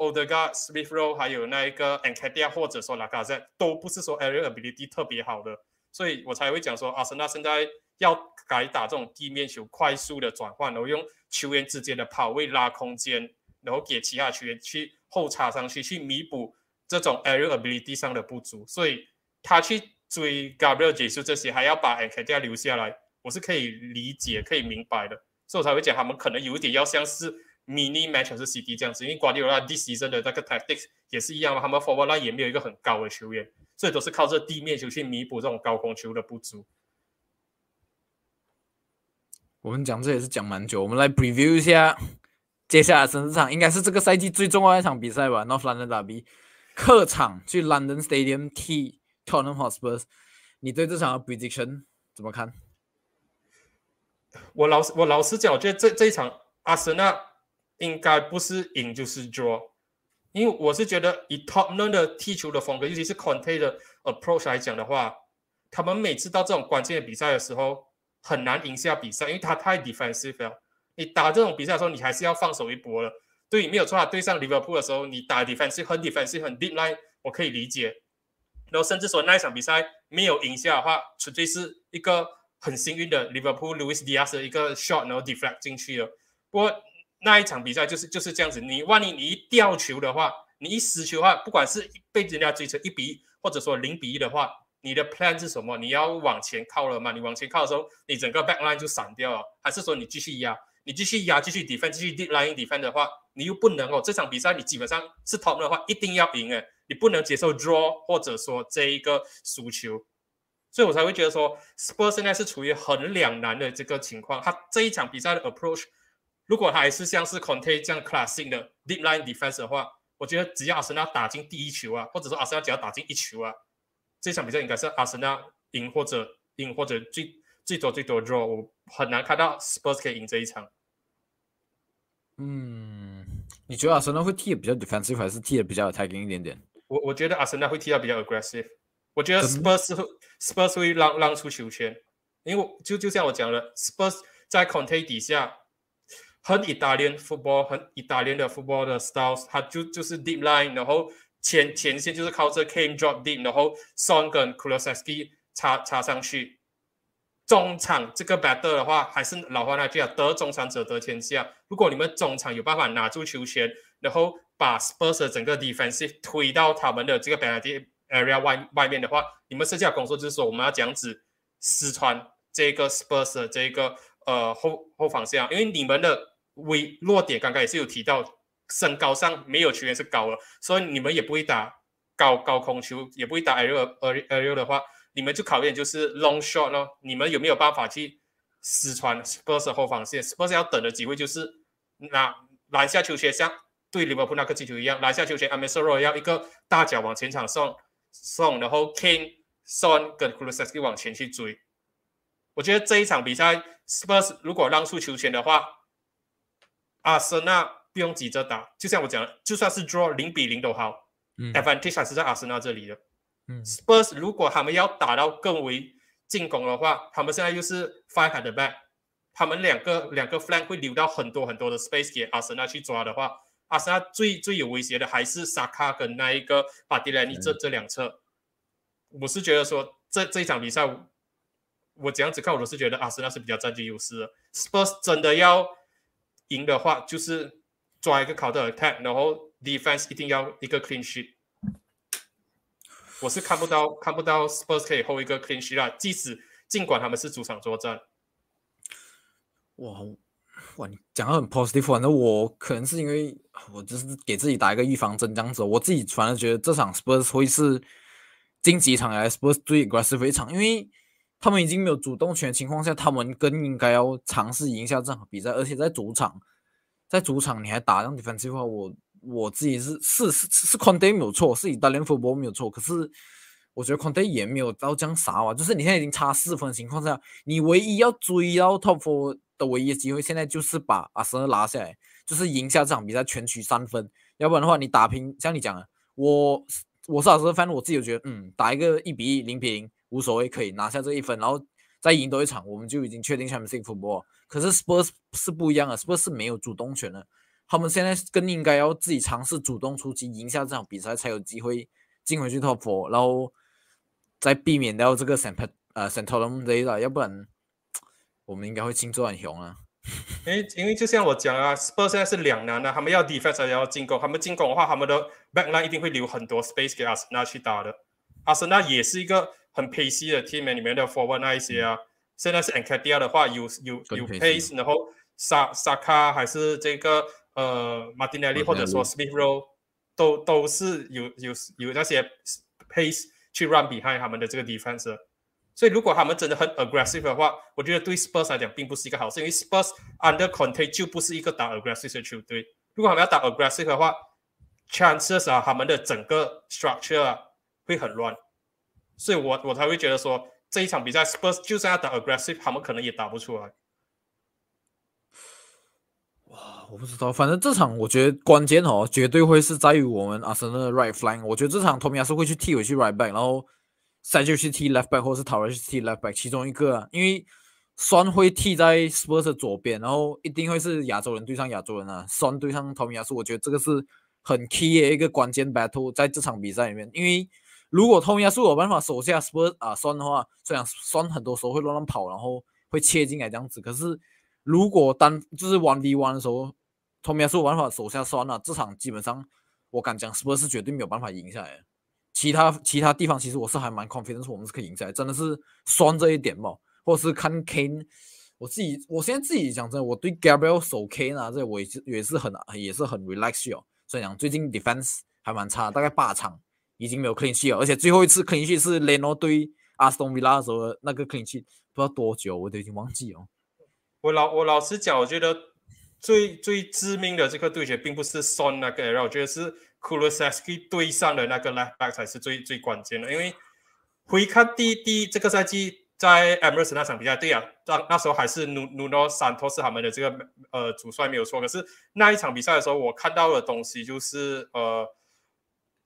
Speaker 2: Odegaard、Smith Rowe 还有那一个 a n k a d i a 或者说 Lacazette 都不是说 area ability 特别好的，所以我才会讲说阿森纳现在要改打这种地面球，快速的转换，然后用球员之间的跑位拉空间，然后给其他球员去后插上去，去弥补这种 area ability 上的不足。所以他去追 Gabriel 结束这些，还要把 a n c a d i a 留下来，我是可以理解、可以明白的。所以我才会讲他们可能有一点要像是。mini match 是 CD 这样子，因为瓜迪奥拉 this season 的那个 tactics 也是一样嘛，他们 forward line 也没有一个很高的球员，所以都是靠这地面球去弥补这种高空球的不足。
Speaker 1: 我们讲这也是讲蛮久，我们来 preview 一下接下来这场应该是这个赛季最重要的一场比赛吧，North London Derby，客场去 London Stadium 踢 Tottenham Hotspur，你对这场的 prediction 怎么看？
Speaker 2: 我老我老实讲，我觉得这这一场阿森纳应该不是赢就是 draw，因为我是觉得以 Tottenham 的踢球的风格，尤其是 Conte 的 approach 来讲的话，他们每次到这种关键的比赛的时候，很难赢下比赛，因为他太 defensive 了。你打这种比赛的时候，你还是要放手一搏了。对，没有错啊。对上 Liverpool 的时候，你打 defensive 很 defensive 很 deep line，我可以理解。然后甚至说那一场比赛没有赢下的话，纯粹是一个很幸运的 Liverpool Luis Diaz 的一个 shot，然后 deflect 进去了。不过那一场比赛就是就是这样子，你万一你一掉球的话，你一失球的话，不管是被人家追成一比一，或者说零比一的话，你的 plan 是什么？你要往前靠了吗？你往前靠的时候，你整个 back line 就散掉了，还是说你继续压？你继续压，继续 defend，继续 line defend 的话，你又不能哦。这场比赛你基本上是 top 的话，一定要赢诶，你不能接受 draw 或者说这一个输球，所以我才会觉得说，Spurs 现在是处于很两难的这个情况。他这一场比赛的 approach，如果还是像是 Conte 这样 classic 的 deep line defense 的话，我觉得只要阿森纳打进第一球啊，或者说阿森纳只要打进一球啊，这场比赛应该是阿森纳赢或者赢或者最最多最多 draw，我很难看到 Spurs 可以赢这一场。
Speaker 1: 嗯，你觉得阿森纳会踢的比较 defensive 还是踢的比较 attacking 一点点？
Speaker 2: 我我觉得阿森纳会踢到比较 aggressive。我觉得 Spurs 会 Spurs 会让让出球权，因为就就像我讲了，Spurs 在 Conte 底下很 Italian football，很 Italian 的 football 的 styles，他就就是 deep line，然后前前线就是靠这 came drop deep，然后 Son 跟 k u l o s e v s k i 插插上去。中场这个 battle 的话，还是老话那句啊，得中场者得天下。如果你们中场有办法拿住球权，然后把 Spurs 整个 defensive 推到他们的这个 penalty area 外外面的话，你们剩下工作就是说，我们要这样子撕穿这个 Spurs 的这个呃后后防线，因为你们的微弱点刚刚也是有提到，身高上没有球员是高了，所以你们也不会打高高空球，也不会打 aerial aerial 的话。你们就考验就是 long shot 咯，你们有没有办法去撕穿 Spurs 后防线？Spurs 要等的机会就是拿篮下球权，像对利物浦那个进球一样，篮下球权 a m e s o 要一个大脚往前场送送，然后 King、Son 跟 Kulusevski 往前去追。我觉得这一场比赛 Spurs 如果让出球权的话，阿森纳不用急着打，就像我讲，就算是 draw 零比零都好，advantage 还是在阿森纳这里的。Spurs 如果他们要打到更为进攻的话，他们现在又是 five at the back，他们两个两个 flank 会留到很多很多的 space 给阿森纳去抓的话，阿森纳最最有威胁的还是萨卡跟那一个巴蒂莱尼这这两侧。我是觉得说这这一场比赛，我这样子看，我都是觉得阿森纳是比较占据优势的。Spurs 真的要赢的话，就是抓一个 counter attack，然后 defense 一定要一个 clean sheet。我是看不到看不到 Spurs 可以 hold 一个 clean sheet 啦，即使尽管他们是主场作战。
Speaker 1: 哇哇，你讲的很 positive，反正我可能是因为我就是给自己打一个预防针这样子，我自己反而觉得这场 Spurs 会是近几场来 Spurs 最 aggressive 一场，因为他们已经没有主动权的情况下，他们更应该要尝试赢下这场比赛，而且在主场，在主场你还打这样 defensive 话，我。我自己是是是是 Conte 没有错，是以大连 football 没有错。可是我觉得 Conte 也没有到这样傻啊，就是你现在已经差四分的情况下，你唯一要追到 top four 的唯一机会，现在就是把阿森纳拉下来，就是赢下这场比赛，全取三分。要不然的话，你打平，像你讲的，我我是阿森纳 fan，我自己觉得，嗯，打一个一比一、零比零无所谓，可以拿下这一分，然后再赢多一场，我们就已经确定 Champions football。可是 Spurs 是不一样的，Spurs 是没有主动权的。他们现在更应该要自己尝试主动出击，赢下这场比赛，才有机会进回去 top four，然后再避免掉这个 Saint 呃 Saint Tom 这一了，要不然 *tsk* 我们应该会轻作很雄啊。*laughs*
Speaker 2: 因为因为就像我讲啊，Spurs 现在是两难的，他们要 defense 也要进攻，他们进攻的话，他们的 backline 一定会留很多 space 给阿森纳去打的。阿森纳也是一个很 pace 的 team 里面的 forward 那一些啊，现在是 a n c a d i a 的话有有有 pace，然后萨萨卡还是这个。呃，马丁内利或者说 Smith Rowe 都都是有有有那些 pace 去 run behind 他们的这个 defense，所以如果他们真的很 aggressive 的话，我觉得对 Spurs 来讲并不是一个好事，因为 Spurs under Conte 就不是一个打 aggressive 的球队。如果他们要打 aggressive 的话，chances 啊，他们的整个 structure 啊会很乱。所以我我才会觉得说这一场比赛 Spurs 就算要打 aggressive，他们可能也打不出来。
Speaker 1: 哇，我不知道，反正这场我觉得关键哦，绝对会是在于我们阿森纳的 right flank。我觉得这场托米亚是会去踢回去 right back，然后塞就去踢 left back，或者是塔维去踢 left back，其中一个啊，因为双会踢在 Spurs 的左边，然后一定会是亚洲人对上亚洲人啊，双对上托米亚斯，我觉得这个是很 key 的一个关键 battle，在这场比赛里面，因为如果托米亚斯有办法守下 Spurs 啊双的话，虽然双很多时候会乱乱跑，然后会切进来这样子，可是。如果单就是 one v one 的时候，托米亚是有办法手下酸了，这场基本上我敢讲是不是绝对没有办法赢下来。其他其他地方其实我是还蛮 confident，我们是可以赢下来，真的是酸这一点嘛，或者是看 Kane，我自己我现在自己讲真的，我对 Gabriel 守 Kane 啊，这我也是也是很也是很 relax 哦。所以讲最近 defense 还蛮差，大概八场已经没有 clean sheet 了，而且最后一次 clean sheet 是 Leno 对 Aston Villa 的时候那个 clean sheet，不知道多久，我都已经忘记了。
Speaker 2: 我老我老实讲，我觉得最最致命的这个对决，并不是 Son 那个 L，我觉得是 Kulusevski 对上的那个 left back 才是最最关键的。因为回看第第这个赛季在 Emirates 那场比赛，对呀，那那时候还是 Nuno Santos 他们的这个呃主帅没有错。可是那一场比赛的时候，我看到的东西就是呃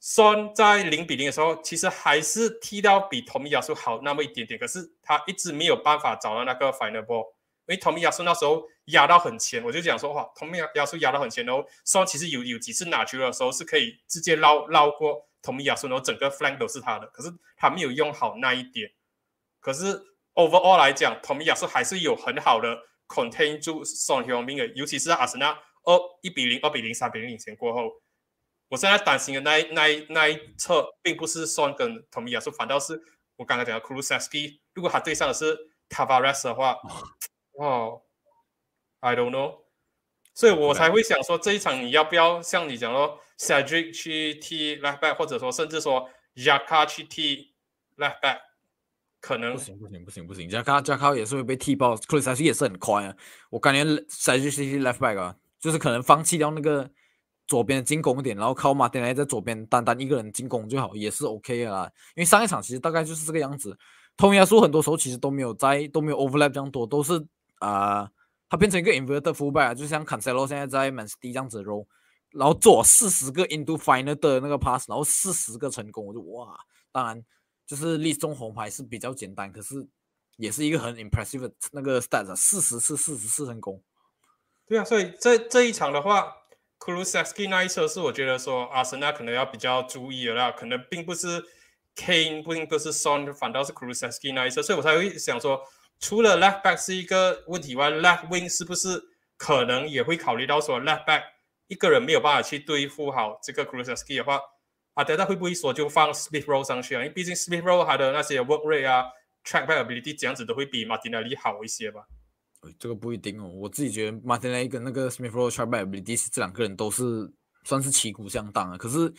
Speaker 2: ，Son 在零比零的时候，其实还是踢到比托米亚苏好那么一点点，可是他一直没有办法找到那个 final ball。因为 Tommy 亚苏那时候压到很前，我就讲说哇，托米亚苏压到很前，然后双其实有有几次拿球的时候是可以直接绕绕过 Tommy 亚苏，然后整个 flank 都是他的，可是他没有用好那一点。可是 overall 来讲，，Tommy 亚苏还是有很好的 contain 住双雄兵的，尤其是阿森纳二一比零、二比零、三比零领先过后，我现在担心的那那那一侧并不是 Son 跟托米亚苏，反倒是我刚刚讲的 k u l u s e s k i 如果他对上的是 Tavares 的话。哦，I don't know，所以我才会想说这一场你要不要像你讲说 Cedric 去踢 left back，或者说甚至说 Jaka 去踢 left back，可能
Speaker 1: 不行不行不行不行，Jaka Jaka 也是会被踢爆 c r i s 也是很快啊，我感觉 Cedric 踢 left back 啊，就是可能放弃掉那个左边的进攻点，然后靠马丁来在左边单单一个人进攻就好，也是 OK 啊，因为上一场其实大概就是这个样子，通亚说很多时候其实都没有在都没有 overlap 这样多，都是。啊，他变成一个 inverted fullback，就像 Cancelo 现在在 Man City 这样子 roll，然后做四十个 into final 的那个 pass，然后四十个成功，我就哇，当然就是立中红牌是比较简单，可是也是一个很 impressive 那个 stats，四十次四十次成功。
Speaker 2: 对啊，所以这这一场的话，Kulusevski 那一侧是我觉得说阿森纳可能要比较注意的啦，可能并不是 Kane，并不是 Son，反倒是 Kulusevski 那一侧，所以我才会想说。除了 left back 是一个问题外，left wing 是不是可能也会考虑到说 left back 一个人没有办法去对付好这个 Kulusevski 的话，阿德他会不会说就放 Smith Rowe 上去啊？因为毕竟 Smith Rowe 他的那些 work rate 啊，track back ability 这样子都会比 Martinelli 好一些吧？
Speaker 1: 这个不一定哦，我自己觉得 Martinelli 跟那个 Smith Rowe track back ability 这两个人都是算是旗鼓相当啊，可是。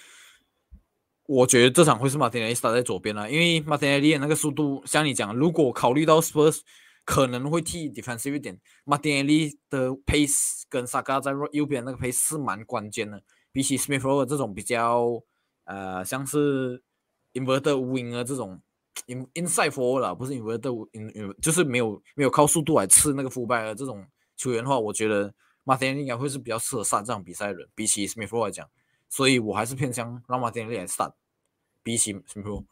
Speaker 1: 我觉得这场会是马丁内斯打在左边了，因为马丁内利那个速度，像你讲，如果考虑到 Spurs 可能会替 defensive 一点，马丁内利的 pace 跟萨卡在右边那个 pace 是蛮关键的。比起 Smith Rowe 这种比较呃像是 inverted winger 这种 in inside forward 啦，不是 inverted in 就是没有没有靠速度来吃那个 fullback 的这种球员的话，我觉得马丁内利应该会是比较适合上这场比赛的人，比起 Smith Rowe 来讲。所以我还是偏向让马丁内利来上，比起什么？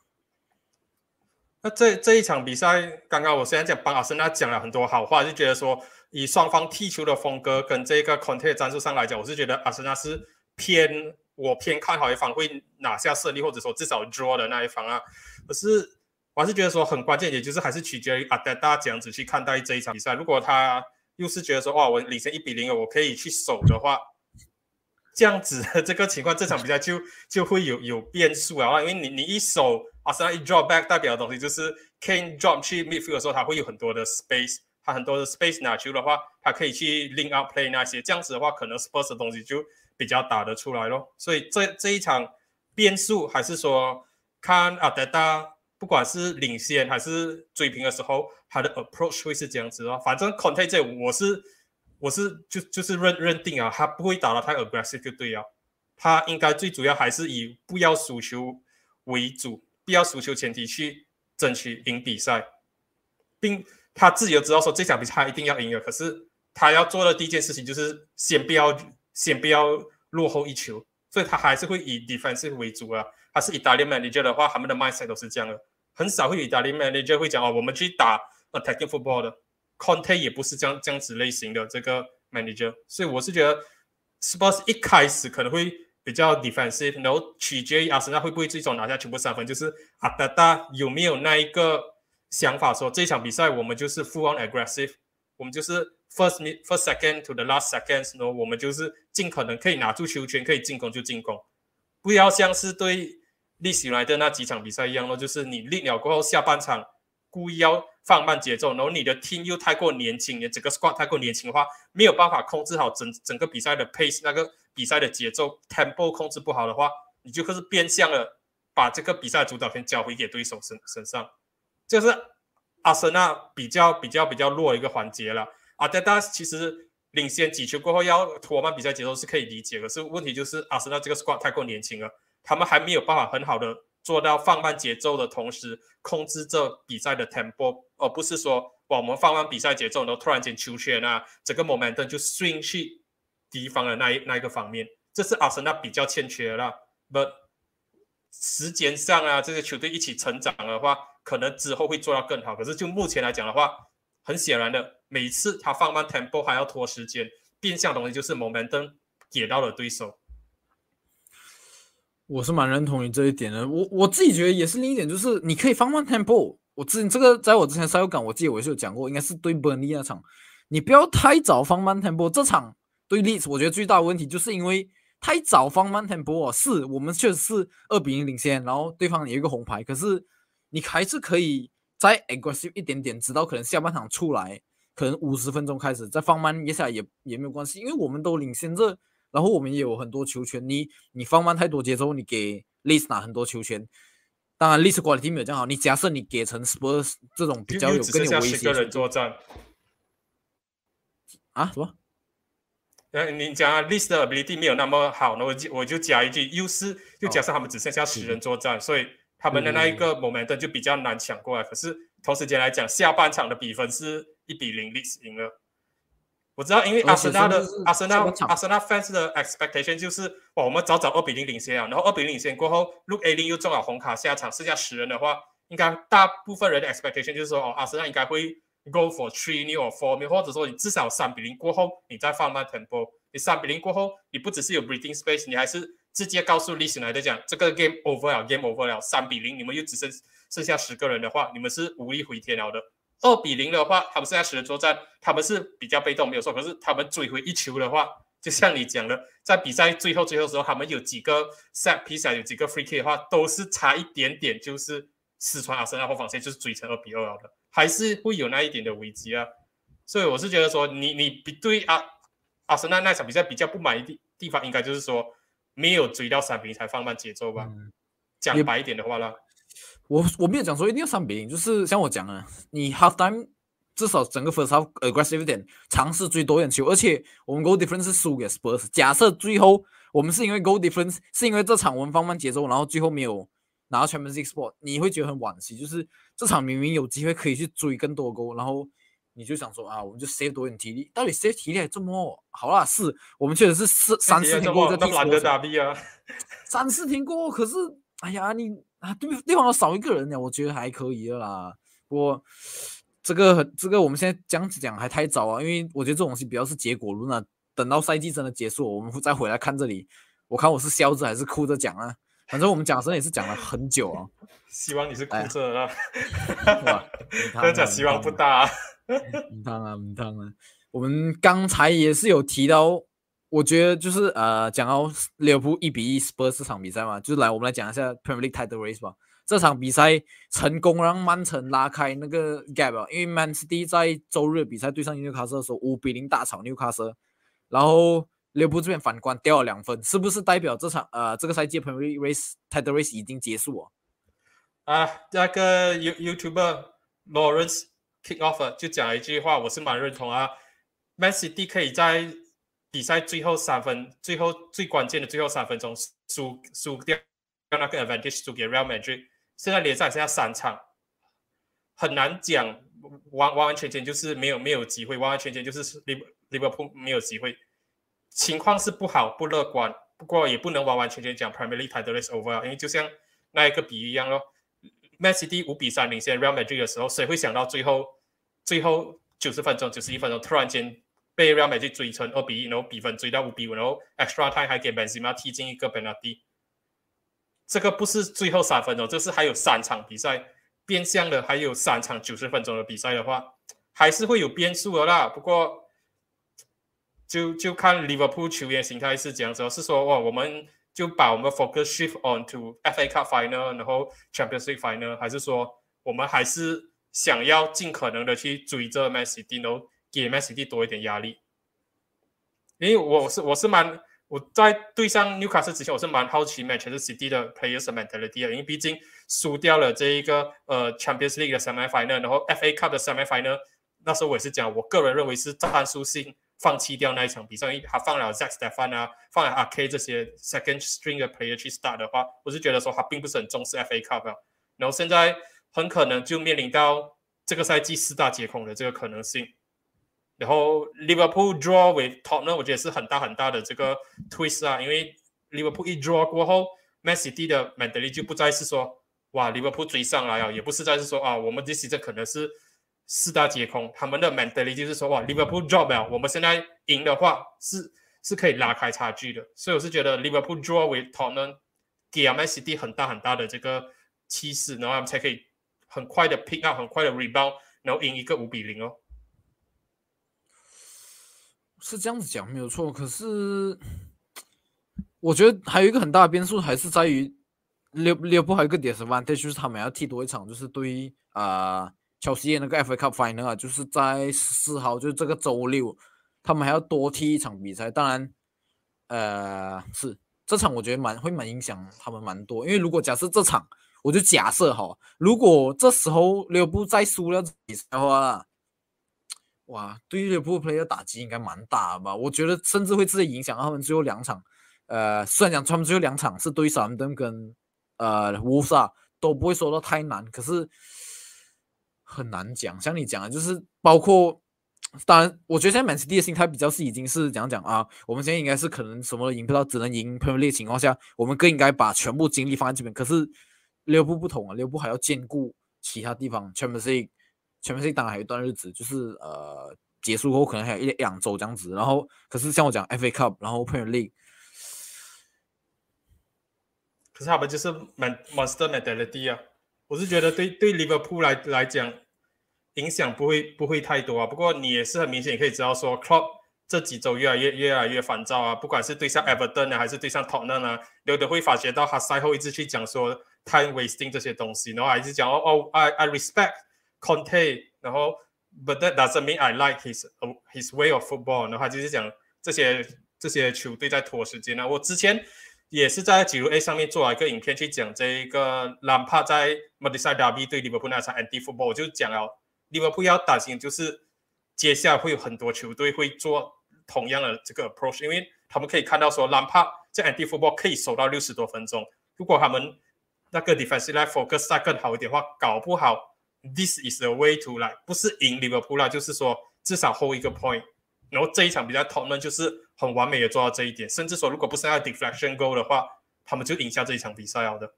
Speaker 2: 那这这一场比赛，刚刚我虽然讲帮阿森纳讲了很多好话，就觉得说以双方踢球的风格跟这个 content 战术上来讲，我是觉得阿森纳是偏我偏看好一方会拿下胜利，或者说至少 draw 的那一方啊。可是我还是觉得说很关键，也就是还是取决于阿德达这样子去看待这一场比赛。如果他又是觉得说哇，我领先一比零了，我可以去守的话。这样子这个情况，这场比赛就就会有有变数啊！因为你你一手阿森纳一 drop back 代表的东西就是 Kane drop 去 midfield 的时候，他会有很多的 space，他很多的 space 拿球的话，他可以去 link up play 那些，这样子的话，可能 Spurs 的东西就比较打得出来咯。所以这这一场变数还是说看阿德达不管是领先还是追平的时候，他的 approach 会是这样子哦。反正 Conte 这我是我是就就是认认定啊，他不会打得太 aggressive 就对啊。他应该最主要还是以不要输球为主，不要输球前提去争取赢比赛，并他自己都知道说这场比赛他一定要赢的。可是他要做的第一件事情就是先不要先不要落后一球，所以他还是会以 defensive 为主啊。他是意大利 manager 的话，他们的 mindset 都是这样的。很少会有意大利 manager 会讲哦，我们去打 attacking football 的。Conte 也不是这样这样子类型的这个 manager，所以我是觉得 Spurs 一开始可能会比较 defensive，然后取决于阿森纳会不会最终拿下全部三分，就是阿达达有没有那一个想法说这场比赛我们就是 full on aggressive，我们就是 first first second to the last seconds，然后我们就是尽可能可以拿住球权，可以进攻就进攻，不要像是对。历史来的那几场比赛一样咯，就是你立了过后，下半场故意要放慢节奏，然后你的 team 又太过年轻，你整个 squad 太过年轻的话，没有办法控制好整整个比赛的 pace，那个比赛的节奏 tempo 控制不好的话，你就可是变相了把这个比赛主导权交回给对手身身上，这是阿森纳比较比较比较弱一个环节了。阿德达其实领先几球过后要拖慢比赛节奏是可以理解，可是问题就是阿森纳这个 squad 太过年轻了。他们还没有办法很好的做到放慢节奏的同时控制这比赛的 tempo，而不是说哇我们放慢比赛节奏，然后突然间球权啊，整个 momentum 就 swing 去敌方的那一那一个方面，这是阿森纳比较欠缺的啦。But 时间上啊，这些球队一起成长的话，可能之后会做到更好。可是就目前来讲的话，很显然的，每次他放慢 tempo 还要拖时间，变相东西就是 momentum 给到了对手。
Speaker 1: 我是蛮认同于这一点的，我我自己觉得也是另一点，就是你可以放慢 tempo。我之前这个在我之前赛后感，我记得我是有讲过，应该是对 Burnie 那场，你不要太早放慢 tempo。这场对 Leeds，我觉得最大的问题就是因为太早放慢 tempo。是我们确实是二比零领先，然后对方有一个红牌，可是你还是可以再 aggressive 一点点，直到可能下半场出来，可能五十分钟开始再放慢一下也也没有关系，因为我们都领先着。然后我们也有很多球权，你你放慢太多节奏，你给利斯拿很多球权，当然，Lisa quality 没有这样好。你假设你给成 Spurs 这种比较有更有威胁，
Speaker 2: 个人作战
Speaker 1: 啊？什么？
Speaker 2: 呃，你讲利斯的 ability 没有那么好，那我就我就加一句，优势就假设他们只剩下十人作战，所以他们的那一个 momentum 就比较难抢过来。可是同时间来讲，下半场的比分是一比零，利斯赢了。我知道，因为阿森纳的阿森纳阿森纳 fans 的 expectation 就是哇，我们早早二比零领先啊，然后二比零领先过后，Look A 零又中了红卡下场，剩下十人的话，应该大部分人的 expectation 就是说哦，阿森纳应该会 go for three new or four new，或者说你至少三比零过后，你再放慢 tempo。你三比零过后，你不只是有 breathing space，你还是直接告诉历史来的讲，这个 game over 了，game over 了，三比零，你们又只剩剩下十个人的话，你们是无力回天了的。二比零的话，他们剩下十人作战，他们是比较被动，没有错。可是他们追回一球的话，就像你讲的，在比赛最后最后时候，他们有几个 set piece，有几个 free kick 的话，都是差一点点，就是四川阿森纳后防线就是追成二比二了的，还是会有那一点的危机啊。所以我是觉得说，你你比对阿阿森纳那场比赛比较不满意的地方，应该就是说没有追到三比零才放慢节奏吧。讲白一点的话呢。
Speaker 1: 我我没有讲说一定要三比零，就是像我讲的，你 half time 至少整个 first half aggressive 点，尝试追多点球，而且我们 goal difference 是输给 Spurs。假设最后我们是因为 goal difference，是因为这场我们放慢节奏，然后最后没有拿到 Champions League spot，你会觉得很惋惜。就是这场明明有机会可以去追更多 goal，然后你就想说啊，我们就 save 多点体力，到底 save 体力还这么好啦？是我们确实是四三四天过后在
Speaker 2: 踢，难得打比啊，*laughs*
Speaker 1: 三四天过后，可是哎呀你。啊，对对方少一个人呢，我觉得还可以的啦。不过这个这个我们现在讲讲还太早啊，因为我觉得这种东西比较是结果论啊。等到赛季真的结束，我们再回来看这里，我看我是笑着还是哭着讲啊。反正我们讲真的也是讲了很久啊。*laughs*
Speaker 2: 希望你是哭着啊。真 *laughs* 讲希望不大。
Speaker 1: 啊唔汤啊唔汤啊，我们刚才也是有提到。我觉得就是呃，讲到利物浦一比一 Spurs 这场比赛嘛，就是来我们来讲一下 Premier League Title Race 吧。这场比赛成功让曼城拉开那个 gap，因为曼城在周日比赛对上纽卡斯的时候五比零大炒纽卡斯，然后利物浦这边反观掉了两分，是不是代表这场呃这个赛季 Premier League Race Title Race 已经结束啊？
Speaker 2: 啊，那个 You YouTuber Lawrence Kickoffer 就讲了一句话，我是蛮认同啊。Man City 可以在比赛最后三分，最后最关键的最后三分钟输输掉那个 advantage 输给 Real Madrid。现在联赛剩下三场，很难讲完完完全全就是没有没有机会，完完全全就是 Liverpool 没有机会。情况是不好不乐观，不过也不能完完全全讲 Premier League title is over，因为就像那一个比喻一样咯。Man City 五比三领先 Real Madrid 的时候，谁会想到最后最后九十分钟、九十一分钟突然间被 Real Madrid 追成二比一，然后比分追到五比五，然后 extra time 还给 Benzema 踢进一个 penalty。这个不是最后三分钟，这是还有三场比赛，变相的还有三场九十分钟的比赛的话，还是会有变数的啦。不过就就看 Liverpool 球员心态是怎样子，是说哇我们。就把我们 focus shift on to FA Cup final，然后 Champions League final，还是说我们还是想要尽可能的去追着 Man City，然后给 Man City 多一点压力？因为我是我是蛮我在对上 Newcastle 之前，我是蛮好奇 Manchester City 的 players mentality 的，因为毕竟输掉了这一个呃 Champions League 的 semi final，然后 FA Cup 的 semi final，那时候我也是讲，我个人认为是战术性。放弃掉那一场比赛，因为他放了 Zack Stefan 啊，放了 R K 这些 second string 的 player 去 start 的话，我是觉得说他并不是很重视 FA Cup 啊。然后现在很可能就面临到这个赛季四大皆空的这个可能性。然后 Liverpool draw with Tottenham，我觉得是很大很大的这个 twist 啊，因为 Liverpool 一 draw 过后，Man City 的 mentality 就不再是说哇 Liverpool 追上来啊，也不是再是说啊我们这 season 可能是。四大皆空，他们的 mentality 就是说，哇，Liverpool draw 了，我们现在赢的话是是可以拉开差距的，所以我是觉得 Liverpool draw with Tottenham 给 Man City 很大很大的这个气势，然后他们才可以很快的 pick up，很快的 rebound，然后赢一个五比零哦。
Speaker 1: 是这样子讲没有错，可是我觉得还有一个很大的变数，还是在于 Liverpool 还有一个 disadvantage，就是他们要踢多一场，就是对于啊。切尔西那个 FA Cup Final 啊，就是在十四号，就是这个周六，他们还要多踢一场比赛。当然，呃，是这场我觉得蛮会蛮影响他们蛮多。因为如果假设这场，我就假设哈，如果这时候利物浦再输了比赛的话，哇，对于利物浦 player 打击应该蛮大吧？我觉得甚至会直接影响他们最后两场。呃，虽然讲他们最后两场是对萨姆登跟呃乌萨都不会说到太难，可是。很难讲，像你讲的，就是包括，当然，我觉得现在曼城的心态比较是已经是讲讲啊？我们现在应该是可能什么都赢不到，只能赢 Premier League 情况下，我们更应该把全部精力放在这边。可是六部不同啊，六部还要兼顾其他地方。Champions 前面是当然还有一段日子，就是呃结束后可能还有一两周这样子。然后，可是像我讲 FA Cup，然后 Premier League，
Speaker 2: 可是他们就是 Monster Mentality 啊。我是觉得对对 Liverpool 来来讲，影响不会不会太多啊。不过你也是很明显可以知道说，Club 这几周越来越越来越烦躁啊。不管是对上 Everton 啊，还是对上 Tottenham 啊，有的会发觉到他赛后一直去讲说 time wasting 这些东西，然后还是讲哦哦，I I respect Conte，然后 But that doesn't mean I like his his way of football。然后他就是讲这些这些球队在拖时间啊。我之前。也是在几如 A 上面做了一个影片去讲这一个兰帕在马德塞达 B 对利物浦那场 anti football，我就讲了利物浦要担心就是接下来会有很多球队会做同样的这个 approach，因为他们可以看到说兰帕在 anti football 可以守到六十多分钟，如果他们那个 defensive line focus 再更好一点的话，搞不好 this is the way to like，不是赢利物浦啦，就是说至少 hold 一个 point。然后这一场比赛，他们就是很完美的做到这一点，甚至说，如果不是那个 deflection goal 的话，他们就赢下这一场比赛了的。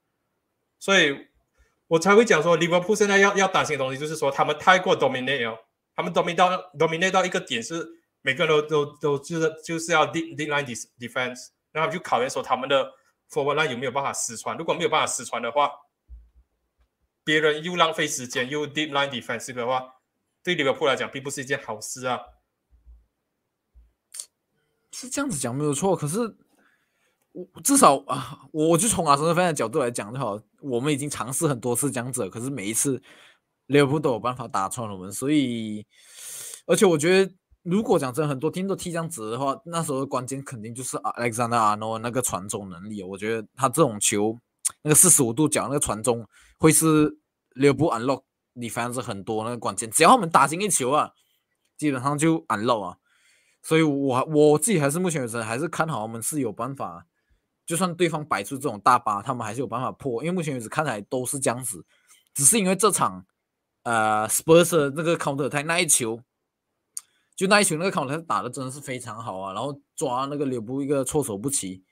Speaker 2: 所以我才会讲说，Liverpool 现在要要担心的东西，就是说他们太过 dominate 哦，他们 dominate 到 dominate 到一个点，是每个人都都都就是就是要 deep deep line defense，然后就考验说他们的 forward line 有没有办法失传，如果没有办法失传的话，别人又浪费时间又 deep line defense 的话，对利物浦来讲并不是一件好事啊。
Speaker 1: 是这样子讲没有错，可是我至少啊，我就从阿森纳方的角度来讲就好。我们已经尝试很多次这样子，可是每一次利物浦都有办法打穿我们。所以，而且我觉得，如果讲真，很多天都踢这样子的话，那时候关键肯定就是 Alexander Arnold 那个传中能力。我觉得他这种球那个四十五度角那个传中会是利物浦 unlock 你反正是很多那个关键，只要他们打进一球啊，基本上就 unlock 啊。所以我我自己还是目前为止还是看好他们是有办法，就算对方摆出这种大巴，他们还是有办法破，因为目前为止看来都是这样子，只是因为这场呃 Spurs 那个 counter 他那一球。就那一球，那个康特打的真的是非常好啊！然后抓那个柳布一个措手不及，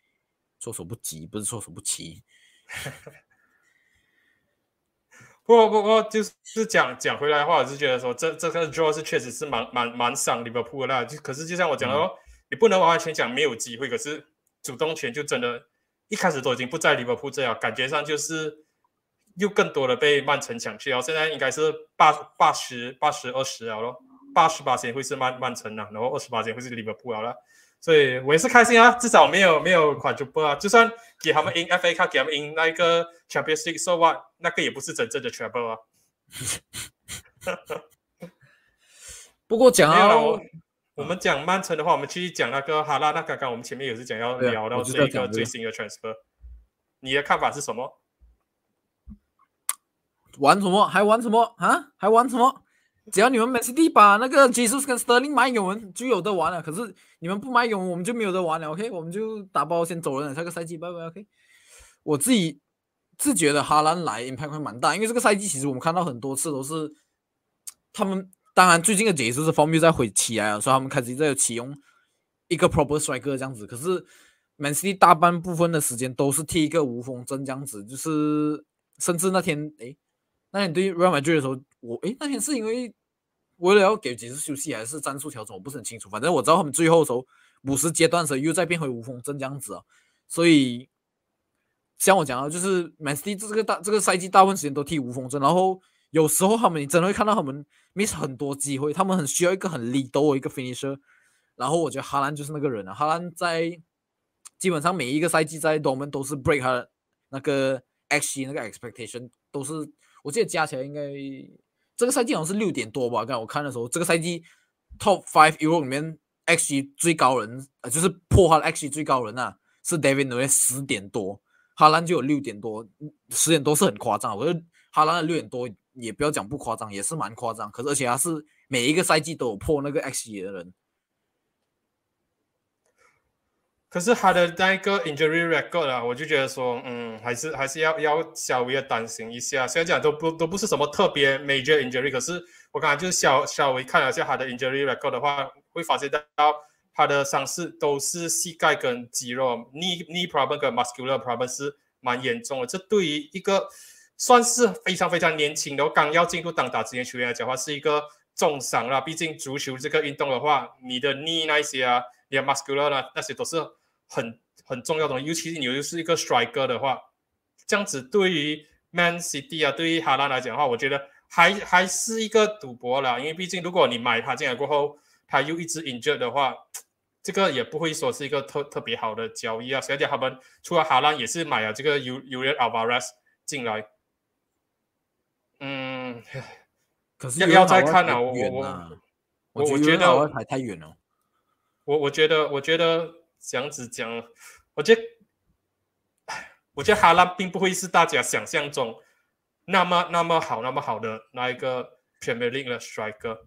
Speaker 1: 措手不及不是措手不及。
Speaker 2: 不 *laughs* 不过就是讲讲回来的话，我是觉得说这这个 draw 是确实是蛮蛮蛮伤利物浦的。就可是就像我讲的哦，你不能完完全讲没有机会，可是主动权就真的，一开始都已经不在利物浦这样，感觉上就是又更多的被曼城抢去了。现在应该是八八十八十二十了咯。八十八线会是曼曼城啊，然后二十八线会是利物浦了，所以我也是开心啊，至少没有没有款就不啊，就算给他们赢 FA 卡，给他们赢那一个 Champions League，so what？那个也不是真正的 trouble 啊。*laughs*
Speaker 1: 不过讲到
Speaker 2: 我们讲曼城的话，我们继续讲那个哈拉。那刚刚我们前面也是讲要聊到这个最新的 transfer，你的看法是什么？
Speaker 1: 玩什么？还玩什么啊？还玩什么？只要你们 Man City 把那个 Jesus 跟 Sterling 买给我们，就有的玩了。可是你们不买给我们，我们就没有得玩了。OK，我们就打包先走人了。下个赛季拜拜。OK，我自己自觉得哈兰来 impact 会蛮大，因为这个赛季其实我们看到很多次都是他们，当然最近的解释是方面在回起来了，所以他们开始在启用一个 proper striker 这样子。可是 Man City 大半部分的时间都是踢一个无锋阵这样子，就是甚至那天诶。那你对 Real Madrid 的时候，我诶那天是因为为了要给几次休息，还是战术调整，我不是很清楚。反正我知道他们最后的时候五十阶段时候又再变回无锋阵这样子啊。所以像我讲到，就是 Man City 这个大这个赛季大部分时间都踢无锋阵，然后有时候他们你真的会看到他们 miss 很多机会，他们很需要一个很 lead 的一个 finisher。然后我觉得哈兰就是那个人啊，哈兰在基本上每一个赛季在多门都是 break 他的那个 x 那个 expectation 都是。我记得加起来应该这个赛季好像是六点多吧？刚我看的时候，这个赛季 Top Five Euro 里面 XG 最高人，呃，就是破哈 XG 最高人啊，是 David n u 十点多，哈兰就有六点多，十点多是很夸张。我觉得哈兰的六点多也不要讲不夸张，也是蛮夸张。可是而且他是每一个赛季都有破那个 XG 的人。
Speaker 2: 可是他的那个 injury record 啊，我就觉得说，嗯，还是还是要要稍微的担心一下。虽然讲都不都不是什么特别 major injury，可是我刚才就是稍稍微看了一下他的 injury record 的话，会发现到他的伤势都是膝盖跟肌肉 knee knee problem 跟 muscular problem 是蛮严重的。这对于一个算是非常非常年轻的刚要进入当打职业球员来讲话，是一个重伤啦。毕竟足球这个运动的话，你的 knee 那些啊，你的 muscular 呢，那些都是。很很重要的，尤其是你又是一个 striker 的话，这样子对于 Man City 啊，对于哈兰来讲的话，我觉得还还是一个赌博了。因为毕竟如果你买他进来过后，他又一直 injured 的话，这个也不会说是一个特特别好的交易啊。而且他们除了哈兰，也是买了这个 U U R Alvarez 进来。嗯，*sighs*
Speaker 1: 可是
Speaker 2: 要要再看啊，我我我我觉得
Speaker 1: 还太远了。
Speaker 2: 我我觉得我觉得。这样子讲，我觉得，我觉得哈兰并不会是大家想象中那么那么好、那么好的那一个 Premier League 的 striker。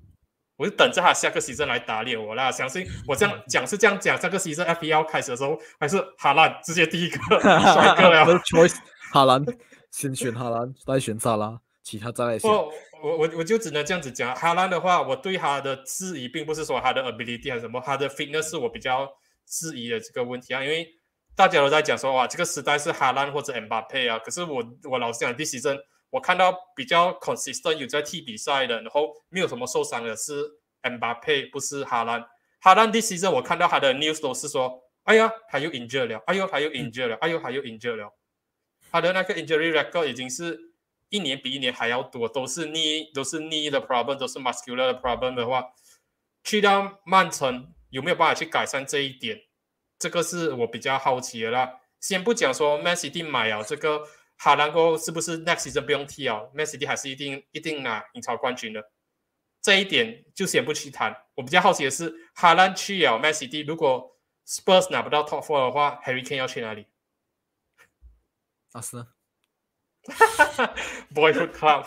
Speaker 2: 我就等着他下个 season 来打脸我啦。相信我这样讲是这样讲，下个 season FPL 开始的时候，还是哈兰直接第一个 striker 了。
Speaker 1: Choice 哈兰，先选哈兰，再选萨拉，其他再来选。
Speaker 2: 我我我就只能这样子讲，哈兰的话，我对他的质疑并不是说他的 ability 还是什么，他的 fitness 是我比较。质疑的这个问题啊，因为大家都在讲说哇，这个时代是哈兰或者 M 巴佩啊。可是我我老实讲，第七阵我看到比较 consistent 有在踢比赛的，然后没有什么受伤的是 M 巴佩，不是哈兰。哈兰第七阵我看到他的 news 都是说，哎呀，他又 injured 了，哎呦，他又 injured 了，哎呦，他又 injured 了。他的那个 injury record 已经是一年比一年还要多，都是 knee 都是 knee 的 problem，都是 muscular 的 problem 的话，去到曼城。有没有办法去改善这一点？这个是我比较好奇的啦。先不讲说 Man City 买啊，这个哈兰哥是不是 next season 不用踢啊？Man City 还是一定一定拿英超冠军的。这一点就先不去谈。我比较好奇的是，哈兰去啊，Man City 如果 Spurs 拿不到 Top Four 的话，Harry Kane 要去哪里？
Speaker 1: 阿斯
Speaker 2: ，Boyhood Club。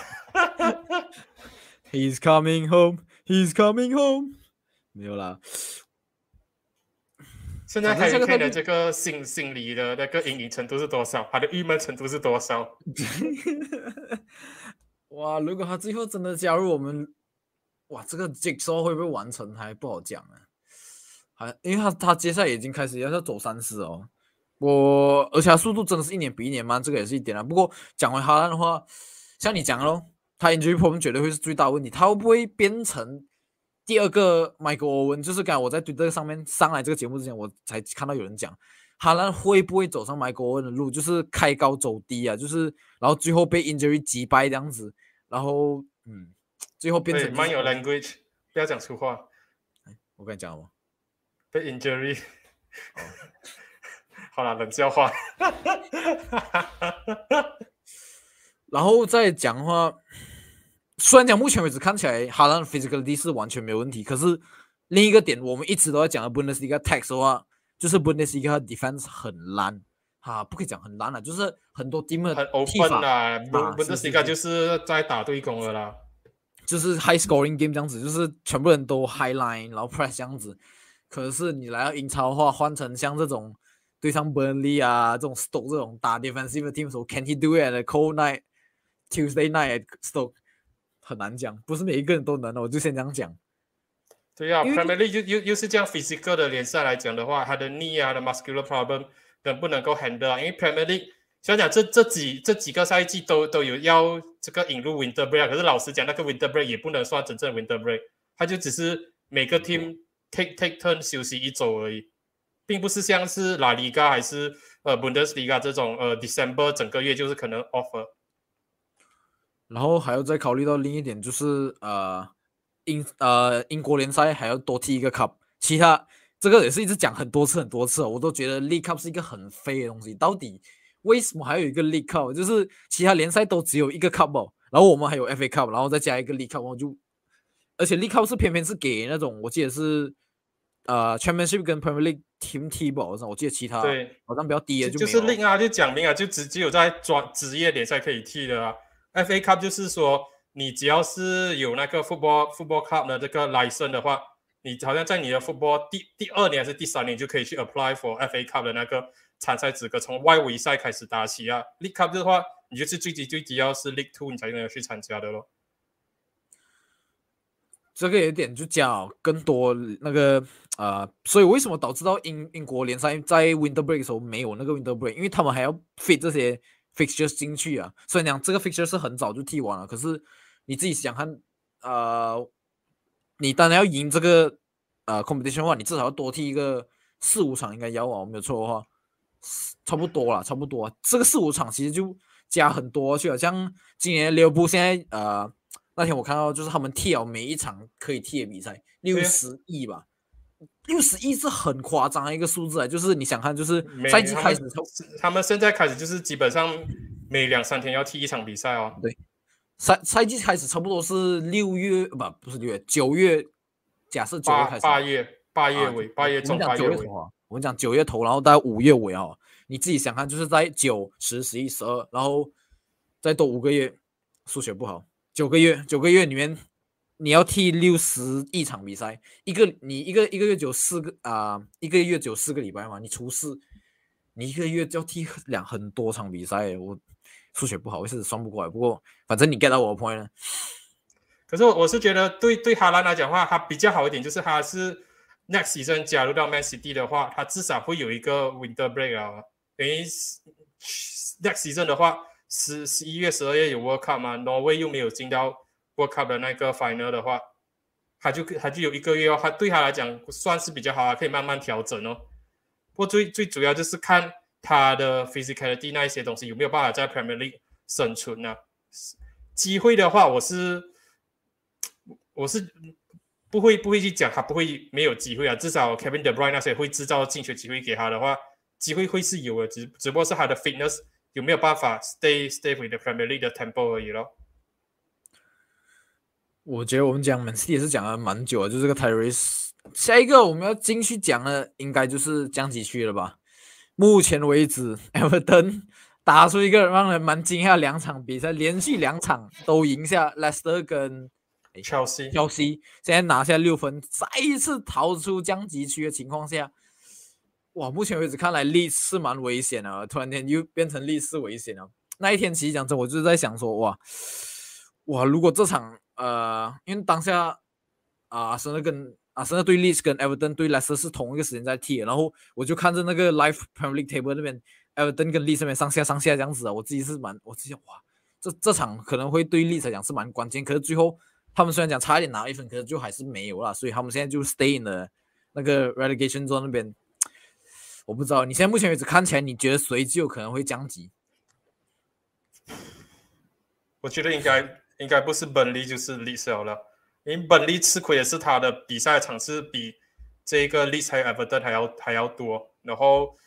Speaker 1: He's coming home, he's coming home。没有啦，
Speaker 2: 现在
Speaker 1: 反正
Speaker 2: Harry
Speaker 1: 这
Speaker 2: 的这个心心理的那个阴影程度是多少？他的郁闷程度是多少？*laughs*
Speaker 1: 哇！如果他最后真的加入我们，哇，这个 Jigsaw 会不会完成还不好讲啊。还因为他他接下来已经开始要要走三四哦，我而且他速度真的是一年比一年慢，这个也是一点啊。不过讲回哈兰的话，像你讲的咯，他 injury problem 绝对会是最大问题，他会不会变成第二个 Michael Owen？就是刚才我在推特上面上来这个节目之前，我才看到有人讲。哈兰会不会走上 Michael Owen 的路，就是开高走低啊？就是然后最后被 injury 击败这样子，然后嗯，最后变成就是
Speaker 2: ，mind your language，不要讲粗话。
Speaker 1: 我跟你讲嘛，
Speaker 2: 被 injury。*laughs* 好了，冷笑话。*laughs*
Speaker 1: 然后再讲的话，虽然讲目前为止看起来哈兰的 physicality 是完全没有问题，可是另一个点我们一直都在讲的 Bundesliga tax 的话，就是 Bundesliga defense 很烂啊，不可以讲很烂了，就是很多 team
Speaker 2: 很
Speaker 1: 的踢
Speaker 2: open
Speaker 1: 啊
Speaker 2: 不是
Speaker 1: 是是
Speaker 2: Liga 就是在打对攻的啦。
Speaker 1: 就是 high scoring game 这样子，就是全部人都 high line，然后 press 这样子。可是你来到英超的话，换成像这种对上 Burnley 啊这种 Stoke 这种打 defensive 的 team 的时候，Can he do it at a cold night Tuesday night at Stoke？很难讲，不是每一个人都能的。我就先这样讲。
Speaker 2: 对呀、
Speaker 1: 因为
Speaker 2: p r e m i e r League 又又又是这样 physical 的联赛来讲的话，他的 knee 啊的 muscular problem 能不能够 handle 啊？因为 Premier League 虽然讲这这几这几个赛季都都有要这个引入 winter break，可是老实讲，那个 winter break 也不能算真正的 winter break，它就只是每个 team take take turn 休息一周而已，并不是像是 La Liga 还是呃 Bundesliga 这种呃 December 整个月就是可能 offer。
Speaker 1: 然后还要再考虑到另一点，就是呃英呃英国联赛还要多踢一个 cup，其他这个也是一直讲很多次很多次了，我都觉得 League Cup 是一个很废的东西。到底为什么还有一个 League Cup？就是其他联赛都只有一个 cup 哦，然后我们还有 FA Cup，然后再加一个 League Cup，我就而且 League Cup 是偏偏是给那种我记得是呃 Championship 跟 Premier League team 踢吧，我记得其他
Speaker 2: 对
Speaker 1: 好像比较低的
Speaker 2: 就是令啊，就讲明啊，就只只有在专职业联赛可以踢的啊。FA Cup 就是说，你只要是有那个 football football club 的这个 license 的话，你好像在你的 fb 第第二年还是第三年就可以去 apply for FA Cup 的那个参赛资格，从外围赛开始打起啊。League Cup 的话，你就是最低最低要是 League Two 你才能去参加的咯。
Speaker 1: 这个有点就讲更多那个呃，所以为什么导致到英英国联赛在 Winter Break 的时候没有那个 Winter Break？因为他们还要 fit 这些 fixtures 进去啊。虽然讲这个 fixture 是很早就踢完了，可是你自己想看，呃，你当然要赢这个呃 competition 的话，你至少要多踢一个四五场，应该要啊，我没有错的话，差不多了，差不多、啊。这个四五场其实就加很多去了，像今年利物浦现在呃。那天我看到，就是他们踢了每一场可以踢的比赛，六十亿吧，六十亿是很夸张的一个数字啊！就是你想看，就是赛季开始从
Speaker 2: 他们现在开始就是基本上每两三天要踢一场比赛哦。
Speaker 1: 对赛赛季开始差不多是六月不不是六月九月，假设九月开始
Speaker 2: 八月八月
Speaker 1: 啊
Speaker 2: 尾八月中八月尾
Speaker 1: 我们讲九月头，然后到五月尾啊，你自己想看，就是在九、十、十一、十二，然后再多五个月，数学不好，九个月，九个月里面你要踢六十一场比赛，一个你一个一个月只有四个啊、一个月只有四个礼拜嘛，你除四，你一个月就要踢两很多场比赛，我数学不好，我是算不过来，不过反正你 get 到我的 point 了。
Speaker 2: 可是我我是觉得对对哈兰来讲的话，他比较好一点，就是他是 next season 加入到 Man City 的话，他至少会有一个 winter break 啊。等于 next season 的话，十十一月、十二月有 World Cup 嘛，挪威又没有进到 World Cup 的那个 final 的话，他就他就有一个月哦，他对他来讲算是比较好啊，可以慢慢调整哦。不过最最主要就是看他的 physicality 那一些东西有没有办法在 Premier League 生存啊。机会的话，我是我是不会不会去讲他不会没有机会啊，至少 Kevin De Bruyne 那些会制造进球机会给他的话，机会会是有的，只只不过是他的 fitness 有没有办法 stay stay with the Premier League 的 tempo 而已咯。
Speaker 1: 我觉得我们讲 Man City 也是讲了蛮久了，就这个 Tyrese。下一个我们要进去讲的，应该就是降级区了吧？目前为止，Everton *laughs* 打出一个让人蛮惊讶两场比赛，连续两场都赢下 Leicester 跟
Speaker 2: Chelsea。
Speaker 1: Chelsea 现在拿下六分，再一次逃出降级区的情况下，哇，目前为止看来利是蛮危险的，突然间又变成利是危险了。那一天其实讲真，我就是在想说，哇哇，如果这场呃，因为当下啊，阿森纳跟阿森纳对利斯跟 Everton 对莱斯是同一个时间在踢，然后我就看着那个 Live Premier League Table 那边，Everton 跟利斯那边上下上下这样子啊，我自己是蛮，我自己哇，这这场可能会对利斯来讲是蛮关键，可是最后他们虽然讲差一点拿一分，可是就还是没有了，所以他们现在就 Stay in 了那个 Relegation Zone 那边，我不知道你现在目前为止看起来，你觉得谁就可能会降级？
Speaker 2: 我觉得应该应该不是本利就是利斯了。因为本利吃亏也是他的比赛场次比这个利斯还有 Everton 还要还要多，然后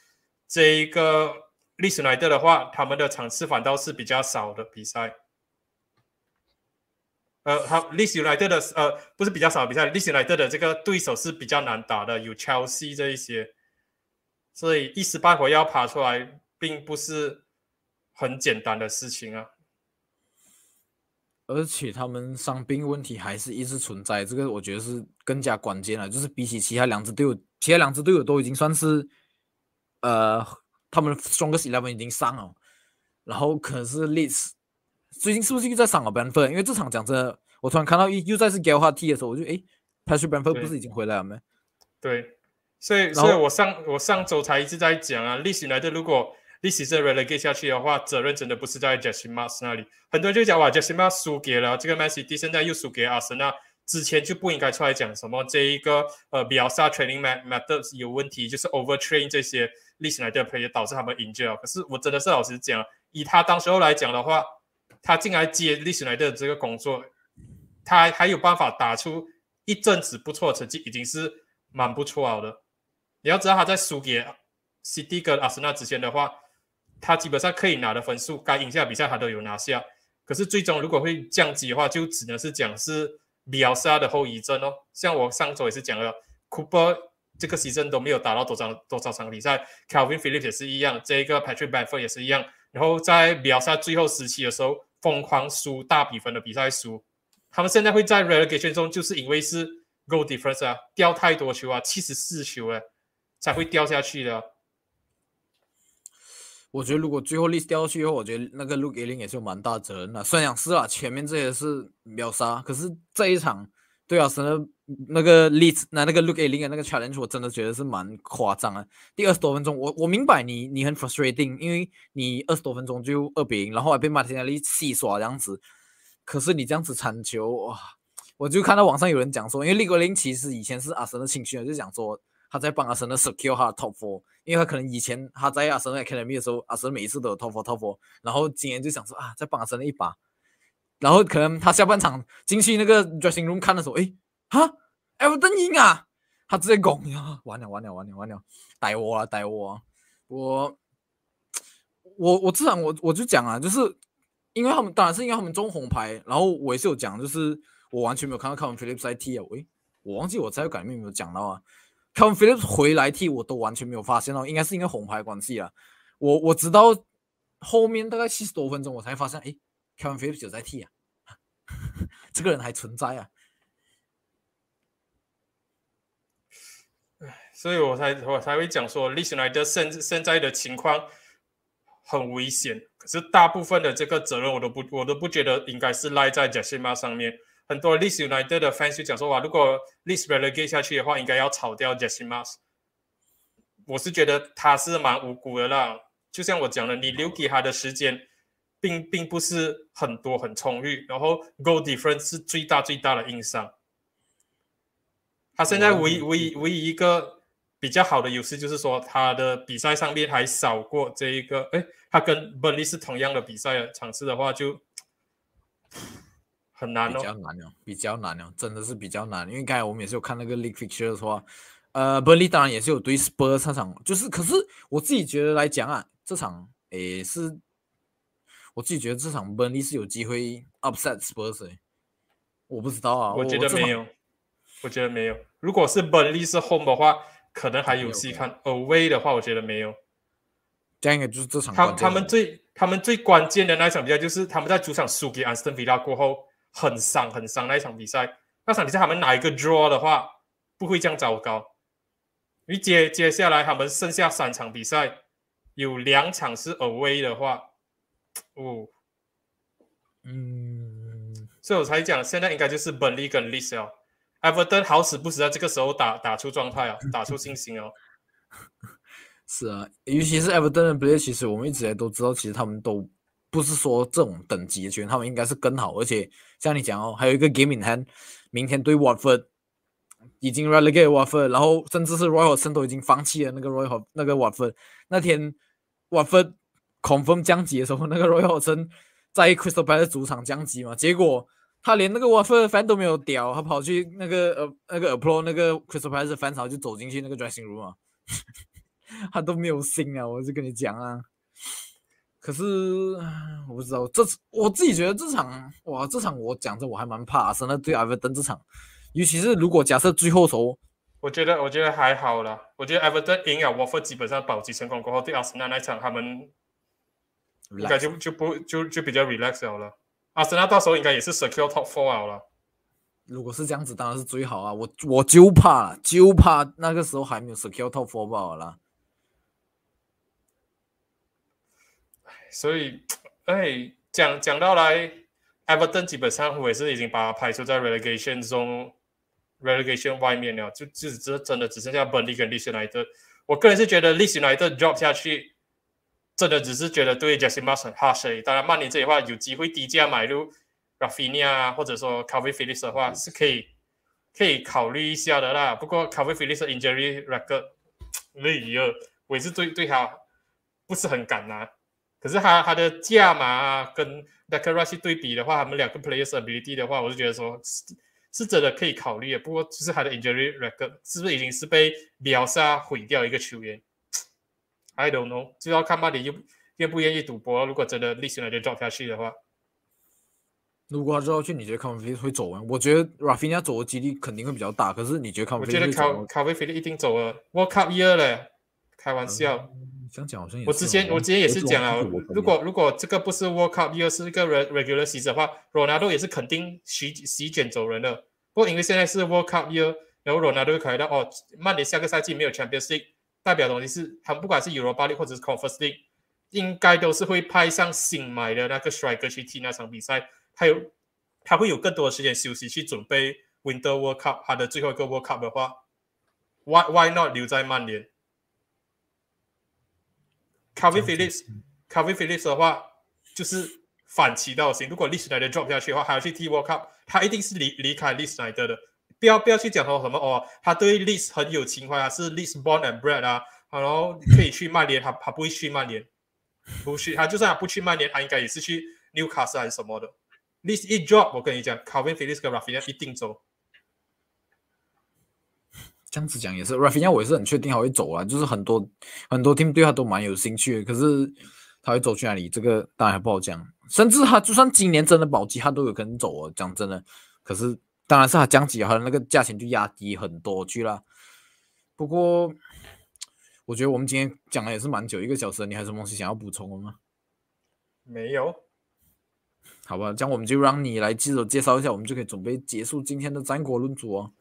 Speaker 2: 这一个利斯莱德的话，他们的场次反倒是比较少的比赛。呃，好，利斯莱德的呃不是比较少比赛，利斯莱德的这个对手是比较难打的，有 Chelsea 这一些，所以一时半会要爬出来，并不是很简单的事情啊。
Speaker 1: 而且他们伤病问题还是一直存在，这个我觉得是更加关键了。就是比起其他两支队友，其他两支队友都已经算是，呃，他们双个 eleven 已经伤了，然后可是 Leeds 最近是不是又在伤了 b e n f o r d 因为这场讲真的，我突然看到又又再是 g a l h a T 的时候，我就诶 p a t r i c k b e n f o r d 不是已经回来了没？
Speaker 2: 对，所以所以我上我上周才一直在讲啊，Leeds 来的如果。历史是 relegate 下去的话，责任真的不是在 Jesse Mars 那里。很多人就讲哇，Jesse Mars 输给了这个 Man City，现在又输给阿森纳，之前就不应该出来讲什么这一个呃比 i 萨 training methods 有问题，就是 overtrain 这些历史来的 player 导致他们 injury。可是我真的是老实讲，以他当时候来讲的话，他进来接历史来的这个工作，他还有办法打出一阵子不错的成绩，已经是蛮不错的。你要知道他在输给 City 跟阿森纳之前的话。他基本上可以拿的分数，该赢下比赛他都有拿下。可是最终如果会降级的话，就只能是讲是比尔萨的后遗症哦。像我上周也是讲了，Cooper 这个 season 都没有打到多少多少场比赛，Calvin Phillips 也是一样，这个 Patrick Bamford 也是一样。然后在比尔萨最后时期的时候，疯狂输大比分的比赛输。他们现在会在 relegation 中，就是因为是 goal difference 啊，掉太多球啊，七十四球了，才会掉下去的。
Speaker 1: 我觉得如果最后 list 掉下去以后，我觉得那个露格琳也是有蛮大责任的。虽然讲是啊，前面这些是秒杀，可是这一场对啊，是那那个 list 那那个 Luke Ayling 的那个 challenge，我真的觉得是蛮夸张啊。第二十多分钟，我我明白你你很 frustrating，因为你二十多分钟就二比零，然后还被马天尼利戏耍这样子。可是你这样子铲球哇，我就看到网上有人讲说，因为 Luke Ayling 其实以前是阿森的青训，就讲说。他在帮阿森的 secure 他的 top four，因为他可能以前他在阿森的 academy 的时候，阿森每一次都有 top four top four，然后今年就想说啊，再帮阿森的一把，然后可能他下半场进去那个 dressing room 看的时候，哎，哈，Everton 赢啊，他直接拱呀，完了完了完了完了，逮我啊逮我啊，我我我至少我我就讲啊，就是因为他们当然是因为他们中红牌，然后我也是有讲，就是我完全没有看到 Kevin Phillips 在踢啊，喂，我忘记我在改面有没有讲到啊。Kevin Phillips 回来替我都完全没有发现哦，应该是因为红牌关系啊。我我直到后面大概七十多分钟我才发现，哎，Kevin Phillips 有在替啊，*laughs* 这个人还存在啊。
Speaker 2: 所以我才我才会讲说，历史来的现现在的情况很危险，可是大部分的这个责任我都不我都不觉得应该是赖在贾西马上面。很多 Leeds United 的 fans 就讲说：“哇，如果 Leeds relegate 下去的话，应该要炒掉 Jesse Mars。”我是觉得他是蛮无辜的啦。就像我讲的，你留给他的时间并并不是很多很充裕，然后 goal difference 是最大最大的硬伤。他现在唯一唯一唯一一个比较好的优势就是说，他的比赛上面还少过这一个。哎，他跟 Burnley 是同样的比赛场次的话，就。很难
Speaker 1: 哦，比较难哦，比较难哦，真的是比较难。因为刚才我们也是有看那个 League Fixture 的话，呃，Burnley 当然也是有对 Spurs 这场，就是可是我自己觉得来讲啊，这场也是，我自己觉得这场 Burnley 是有机会 upset Spurs，我不知道啊，
Speaker 2: 我觉得没有，我觉得没有。如果是 Burnley 是 home 的话，可能还有戏看；Away 的话，我觉得没有。
Speaker 1: 这样一个就是这场，
Speaker 2: 他他们最。他们最关键的那一场比赛就是他们在主场输给安斯顿维拉过后，很伤很伤那一场比赛。那场比赛他们拿一个 draw 的话，不会这样糟糕。因为接接下来他们剩下三场比赛，有两场是 away 的话，哦，
Speaker 1: 嗯，
Speaker 2: 所以我才讲现在应该就是 Burnley 跟 Leeds 哦。Everton 好死不死在这个时候打打出状态啊，打出信心哦。*laughs*
Speaker 1: 是啊，尤其是 Everton 的 player，其实我们一直都知道，其实他们都不是说这种等级的球员，他们应该是更好。而且像你讲哦，还有一个 Gaming hand，明天对 Watford 已经 relegate Watford，然后甚至是 Royal 森都已经放弃了那个 Royal 那个 Watford。那天 Watford confirm 降级的时候，那个 Royal 森在 Crystal Palace 主场降级嘛，结果他连那个 Watford fan 都没有屌，他跑去那个呃那个 applaud 那个 Crystal Palace fan 潮就走进去那个 dressing room 啊。他都没有心啊！我就跟你讲啊。可是我不知道，这我自己觉得这场哇，这场我讲着我还蛮怕，阿森纳对埃弗顿这场，尤其是如果假设最后时候，
Speaker 2: 我觉得我觉得还好啦。我觉得埃弗顿赢了沃夫基本上保级成功过后，对阿森纳那场他们应该就就不就就比较 relax 了。阿森纳到时候应该也是 secure top four 了。
Speaker 1: 如果是这样子，当然是最好啊！我我就怕就怕那个时候还没有 secure top four 罢了。
Speaker 2: 所以，哎，讲讲到来，Everton 基本上我也是已经把它排除在 relegation 中，relegation 外面了，就就只真的只剩下 Burnley 跟 Leeds United。我个人是觉得 Leeds United drop 下去，真的只是觉得对 Jesse Marsh 很 harsh。当然，曼联这一块有机会低价买入 Rafinha 啊或者说 Calvin Phillips 的话，是可以可以考虑一下的啦。不过 Calvin Phillips injury record，哎呀，我也是对对他不是很敢拿。可是他他的价码跟 d e c a r a s h 对比的话，他们两个 players ability 的话，我就觉得说是是真的可以考虑的。不过就是他的 injury record 是不是已经是被秒杀毁掉一个球员？I don't know，就要看曼联愿愿不愿意赌博。如果真的历史来就 drop 下去的话，
Speaker 1: 如果他 drop 下去，你觉得 a v i 会走吗？我觉得 Rafinha 走的几率肯定会比较大。可是你觉得 c a v i
Speaker 2: 我觉得 c a v i 一定走了，World Cup year 嘞，开玩笑。
Speaker 1: 想讲好像
Speaker 2: 我之前我之前也是讲啊，如果如果这个不是 World Cup，又是一个 regular season 的话，Ronaldo 也是肯定席席卷走人的。不过因为现在是 World Cup year，然后 Ronaldo 会考虑到哦，曼联下个赛季没有 Champions League，代表东西是他们不管是 Europa League 或者是 Conference League，应该都是会派上新买的那个 striker 去踢那场比赛。他有他会有更多的时间休息去准备 Winter World Cup，他的最后一个 World Cup 的话，Why Why not 留在曼联？Calvin Phillips，Calvin Phillips 的话就是反其道行。如果历史来的 drop 下去的话，还要去踢 World Cup，他一定是离离开历史来的的。不要不要去讲说什么哦，他对历史很有情怀啊，是历史 born and bred 啊，然后可以去曼联，他他不会去曼联，不去，他就算他不去曼联，他应该也是去 Newcastle 还是什么的。历史一 drop，我跟你讲，Calvin Phillips 跟 Rafinha 一定走。
Speaker 1: 这样子讲也是，Rafinha 我也是很确定他会走啊，就是很多很多 team 对他都蛮有兴趣的，可是他会走去哪里，这个当然还不好讲。甚至他就算今年真的保级，他都有可能走哦。讲真的，可是当然是他降级，他的那个价钱就压低很多去了。不过我觉得我们今天讲的也是蛮久，一个小时，你还有什么东西想要补充的吗？
Speaker 2: 没有。
Speaker 1: 好吧，这样我们就让你来记者介绍一下，我们就可以准备结束今天的战国论足哦。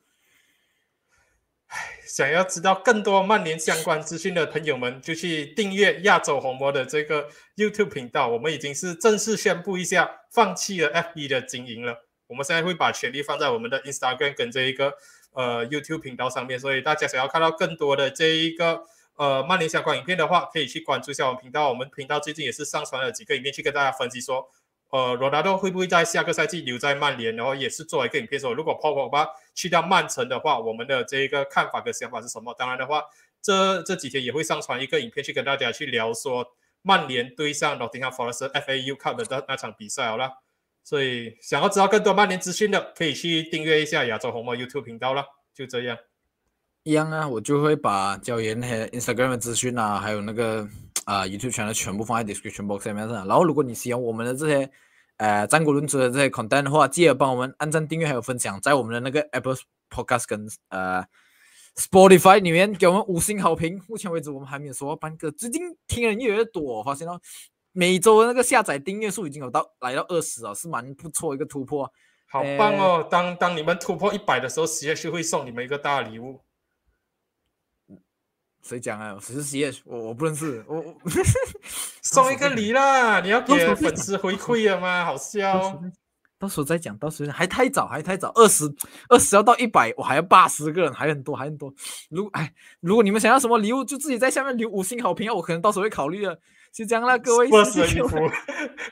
Speaker 2: 想要知道更多曼联相关资讯的朋友们，就去订阅亚洲红魔的这个 YouTube 频道。我们已经是正式宣布一下，放弃了 FB 的经营了。我们现在会把权力放在我们的 Instagram 跟这一个呃 YouTube 频道上面。所以大家想要看到更多的这一个呃曼联相关影片的话，可以去关注一下我们频道。我们频道最近也是上传了几个影片，去跟大家分析说。呃，罗纳多会不会在下个赛季留在曼联？然后也是做一个影片说，如果 p o g b 去掉曼城的话，我们的这一个看法跟想法是什么？当然的话，这这几天也会上传一个影片去跟大家去聊说曼联对上 Nottingham Forest FAU Cup 的那那场比赛好了。所以想要知道更多曼联资讯的，可以去订阅一下亚洲红魔 YouTube 频道了。就这样，
Speaker 1: 一样啊，我就会把教研和 Instagram 的资讯啊，还有那个。啊，YouTube 全的全部放在 description box 里面上。然后，如果你喜欢我们的这些呃战国论足的这些 content 的话，记得帮我们按赞、订阅还有分享，在我们的那个 Apple Podcast 跟呃 Spotify 里面给我们五星好评。目前为止，我们还没有收到半个，最近听人越来越多，我发现到每周的那个下载订阅数已经有到来到二十了，是蛮不错一个突破。
Speaker 2: 好棒哦！当当你们突破一百的时候，CS 会送你们一个大礼物。
Speaker 1: 谁讲啊？谁是 CH，我我不认识。我我 *laughs*
Speaker 2: 送一个礼啦！你要给粉丝回馈了吗？好笑。
Speaker 1: 到时候再讲，到时候还太早，还太早。二十二十要到一百，我还要八十个人，还很多，还很多。如哎，如果你们想要什么礼物，就自己在下面留五星好评啊！我可能到时候会考虑的。就这样啦，各位。*laughs*
Speaker 2: Spurs 衣服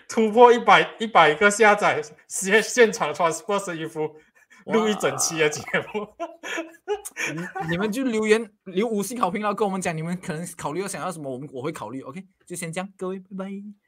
Speaker 2: 突破一百一百个下载，现现场穿 Spurs 衣服录一整期的节目。
Speaker 1: 你你们就留言留五星好评，然后跟我们讲你们可能考虑要想要什么，我们我会考虑。OK，就先这样，各位，拜拜。